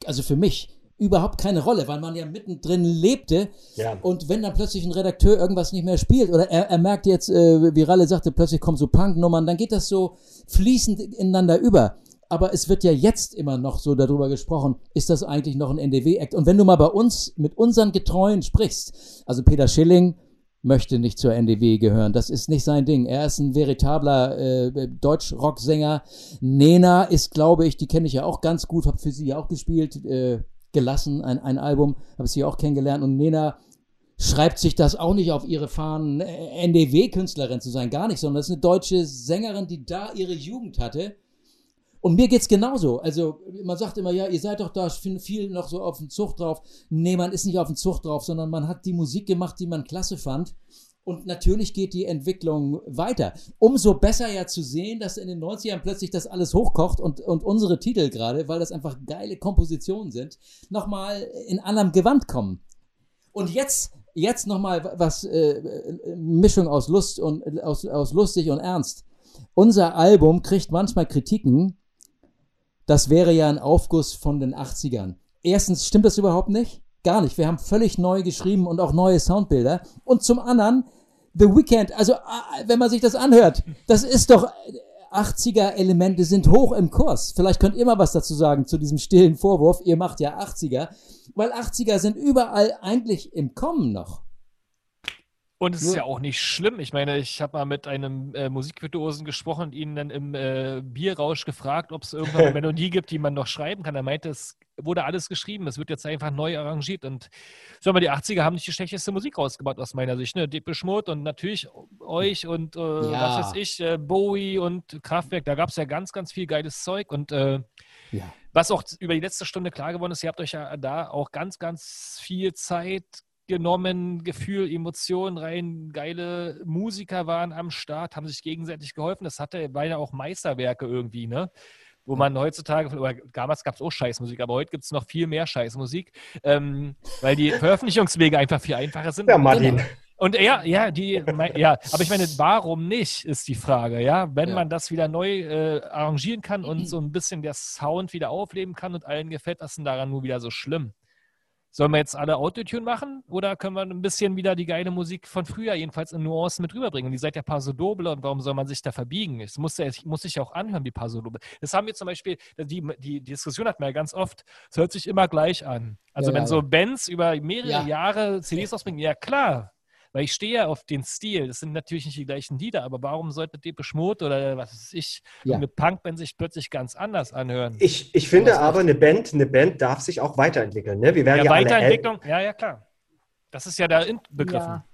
[SPEAKER 1] also für mich, überhaupt keine Rolle, weil man ja mittendrin lebte. Ja. Und wenn dann plötzlich ein Redakteur irgendwas nicht mehr spielt oder er, er merkt jetzt, äh, wie Ralle sagte, plötzlich kommen so Punk-Nummern, dann geht das so fließend ineinander über. Aber es wird ja jetzt immer noch so darüber gesprochen, ist das eigentlich noch ein NDW-Act? Und wenn du mal bei uns mit unseren Getreuen sprichst, also Peter Schilling, möchte nicht zur NDW gehören. Das ist nicht sein Ding. Er ist ein veritabler äh, Deutsch-Rock-Sänger. Nena ist, glaube ich, die kenne ich ja auch ganz gut, habe für sie ja auch gespielt. Äh, gelassen, ein, ein Album, habe ich sie auch kennengelernt und Nena schreibt sich das auch nicht auf ihre Fahnen, äh, NDW-Künstlerin zu sein, gar nicht, sondern das ist eine deutsche Sängerin, die da ihre Jugend hatte. Und mir geht's genauso. Also man sagt immer, ja, ihr seid doch da viel noch so auf den Zug drauf. Nee, man ist nicht auf den Zug drauf, sondern man hat die Musik gemacht, die man klasse fand. Und natürlich geht die Entwicklung weiter. Umso besser ja zu sehen, dass in den 90ern plötzlich das alles hochkocht und, und unsere Titel gerade, weil das einfach geile Kompositionen sind, nochmal in anderem Gewand kommen. Und jetzt, jetzt nochmal was, äh, Mischung aus Lust und, aus, aus lustig und ernst. Unser Album kriegt manchmal Kritiken, das wäre ja ein Aufguss von den 80ern. Erstens stimmt das überhaupt nicht. Gar nicht. Wir haben völlig neu geschrieben und auch neue Soundbilder. Und zum anderen, The Weeknd, also ah, wenn man sich das anhört, das ist doch 80er-Elemente sind hoch im Kurs. Vielleicht könnt ihr mal was dazu sagen zu diesem stillen Vorwurf. Ihr macht ja 80er, weil 80er sind überall eigentlich im Kommen noch.
[SPEAKER 4] Und es ist ja auch nicht schlimm. Ich meine, ich habe mal mit einem äh, Musikvirtuosen gesprochen und ihn dann im äh, Bierrausch gefragt, ob es irgendwann eine Melodie gibt, die man noch schreiben kann. Er meinte, es wurde alles geschrieben, es wird jetzt einfach neu arrangiert. Und sag mal, die 80er haben nicht die schlechteste Musik rausgebracht aus meiner Sicht. Ne? Depeche Mode und natürlich euch und äh, ja. was weiß ich, äh, Bowie und Kraftwerk. Da gab es ja ganz, ganz viel geiles Zeug. Und äh, ja. was auch über die letzte Stunde klar geworden ist, ihr habt euch ja da auch ganz, ganz viel Zeit genommen, Gefühl, Emotionen rein, geile Musiker waren am Start, haben sich gegenseitig geholfen. Das hatte beinahe auch Meisterwerke irgendwie, ne? Wo man heutzutage, oder damals gab es auch Scheißmusik, aber heute gibt es noch viel mehr Scheißmusik, ähm, weil die Veröffentlichungswege einfach viel einfacher sind.
[SPEAKER 6] Ja, Martin.
[SPEAKER 4] Und ja, ja, die, ja, aber ich meine, warum nicht, ist die Frage, ja. Wenn ja. man das wieder neu äh, arrangieren kann und so ein bisschen der Sound wieder aufleben kann und allen gefällt das denn daran nur wieder so schlimm. Sollen wir jetzt alle Autotune machen oder können wir ein bisschen wieder die geile Musik von früher, jedenfalls in Nuancen mit rüberbringen? Und ihr seid ja Paso Doble und warum soll man sich da verbiegen? Es muss, ja, muss sich ja auch anhören wie Paso Doble. Das haben wir zum Beispiel, die, die, die Diskussion hat man ja ganz oft, es hört sich immer gleich an. Also ja, wenn ja, so Bands über mehrere Jahre CDs ausbringen, ja klar, weil ich stehe ja auf den Stil. Das sind natürlich nicht die gleichen Lieder, aber warum sollte Depeche Mode oder was weiß ich, ja. eine Punkband sich plötzlich ganz anders anhören?
[SPEAKER 6] Ich, ich finde aber, eine Band, eine Band darf sich auch weiterentwickeln. Ne? Wir werden ja,
[SPEAKER 4] ja Weiterentwicklung, ja, ja, klar. Das ist ja der Begriff. Ja.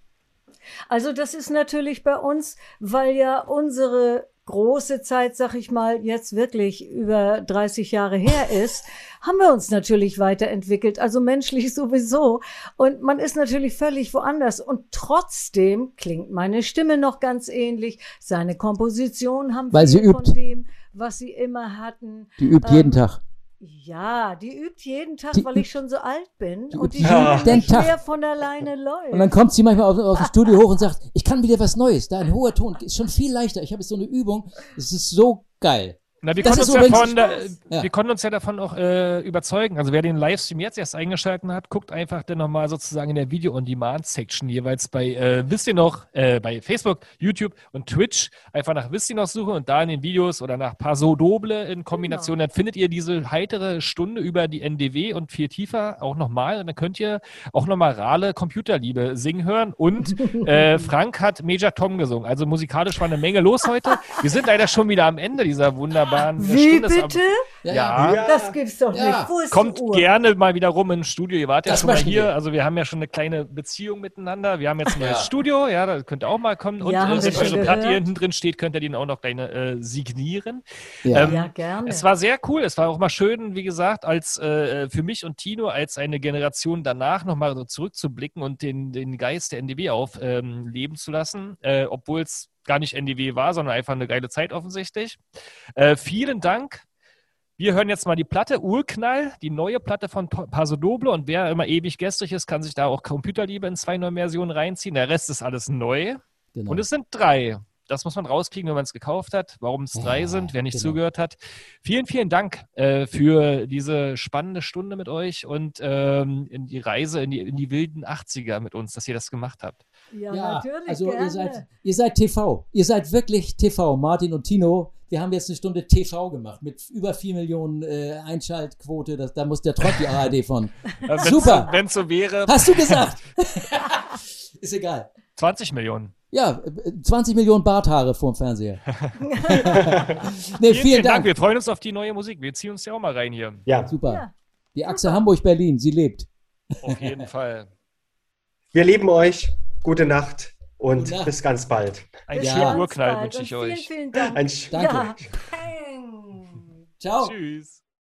[SPEAKER 5] Also das ist natürlich bei uns, weil ja unsere große Zeit, sag ich mal, jetzt wirklich über 30 Jahre her ist, haben wir uns natürlich weiterentwickelt, also menschlich sowieso. Und man ist natürlich völlig woanders. Und trotzdem klingt meine Stimme noch ganz ähnlich. Seine Kompositionen haben
[SPEAKER 1] Weil viel sie übt.
[SPEAKER 5] von dem, was sie immer hatten.
[SPEAKER 1] Die übt ähm, jeden Tag.
[SPEAKER 5] Ja, die übt jeden Tag, die, weil ich schon so alt bin die und die ja. nicht Tag. mehr von alleine läuft.
[SPEAKER 1] Und dann kommt sie manchmal aus, aus dem Studio hoch und sagt, ich kann wieder was Neues. Da ein hoher Ton ist schon viel leichter. Ich habe jetzt so eine Übung. Es ist so geil.
[SPEAKER 4] Na, wir, konnten uns, ja von, da, ja. wir konnten uns ja davon auch äh, überzeugen. Also wer den Livestream jetzt erst eingeschaltet hat, guckt einfach dann nochmal sozusagen in der Video-on-Demand-Section jeweils bei, äh, wisst ihr noch, äh, bei Facebook, YouTube und Twitch einfach nach wisst ihr noch suchen und da in den Videos oder nach Paso Doble in Kombination, genau. dann findet ihr diese heitere Stunde über die NDW und viel tiefer auch nochmal und dann könnt ihr auch nochmal Rale Computerliebe singen hören und äh, Frank hat Major Tom gesungen. Also musikalisch war eine Menge los heute. Wir sind leider schon wieder am Ende dieser wunderbaren wunderbaren
[SPEAKER 5] Wie Stunde. bitte?
[SPEAKER 4] Ja.
[SPEAKER 5] ja. Das gibt's doch ja. nicht.
[SPEAKER 4] Wo ist Kommt gerne mal wieder rum ins Studio. Ihr wart ja das schon mal hier. Wir. Also wir haben ja schon eine kleine Beziehung miteinander. Wir haben jetzt ein neues Studio. Ja, da könnt ihr auch mal kommen. Und ja, äh, wenn eure Platte hier hinten drin steht, könnt ihr den auch noch gleich äh, signieren.
[SPEAKER 5] Ja. Ähm, ja, gerne.
[SPEAKER 4] Es war sehr cool. Es war auch mal schön, wie gesagt, als äh, für mich und Tino als eine Generation danach nochmal so zurückzublicken und den, den Geist der NDW aufleben ähm, zu lassen, äh, obwohl es gar nicht NDW war, sondern einfach eine geile Zeit offensichtlich. Äh, vielen Dank. Wir hören jetzt mal die Platte Urknall, die neue Platte von Paso Doble. Und wer immer ewig gestrig ist, kann sich da auch Computerliebe in zwei neue Versionen reinziehen. Der Rest ist alles neu. Genau. Und es sind drei. Das muss man rauskriegen, wenn man es gekauft hat. Warum es drei ja, sind, wer nicht genau. zugehört hat. Vielen, vielen Dank äh, für diese spannende Stunde mit euch und ähm, in die Reise in die, in die wilden 80er mit uns, dass ihr das gemacht habt.
[SPEAKER 5] Ja, ja natürlich.
[SPEAKER 1] Also
[SPEAKER 5] gerne.
[SPEAKER 1] ihr seid, ihr seid TV. Ihr seid wirklich TV. Martin und Tino, wir haben jetzt eine Stunde TV gemacht mit über 4 Millionen äh, Einschaltquote. Das, da muss der Trott die ARD von. Super.
[SPEAKER 4] Wenn es so wäre.
[SPEAKER 1] Hast du gesagt? Ist egal.
[SPEAKER 4] 20 Millionen.
[SPEAKER 1] Ja, 20 Millionen Barthaare vorm Fernseher.
[SPEAKER 4] nee, vielen, vielen Dank. Dank. Wir freuen uns auf die neue Musik. Wir ziehen uns ja auch mal rein hier.
[SPEAKER 1] Ja, super. Ja. Die Achse Hamburg-Berlin, sie lebt.
[SPEAKER 4] Auf jeden Fall.
[SPEAKER 6] Wir lieben euch. Gute Nacht und Gute Nacht. bis ganz bald.
[SPEAKER 4] Ein ja. schönen Urknall wünsche ich euch.
[SPEAKER 5] Vielen, vielen Dank.
[SPEAKER 6] Ein
[SPEAKER 1] Danke. Ja. Ciao.
[SPEAKER 4] Tschüss.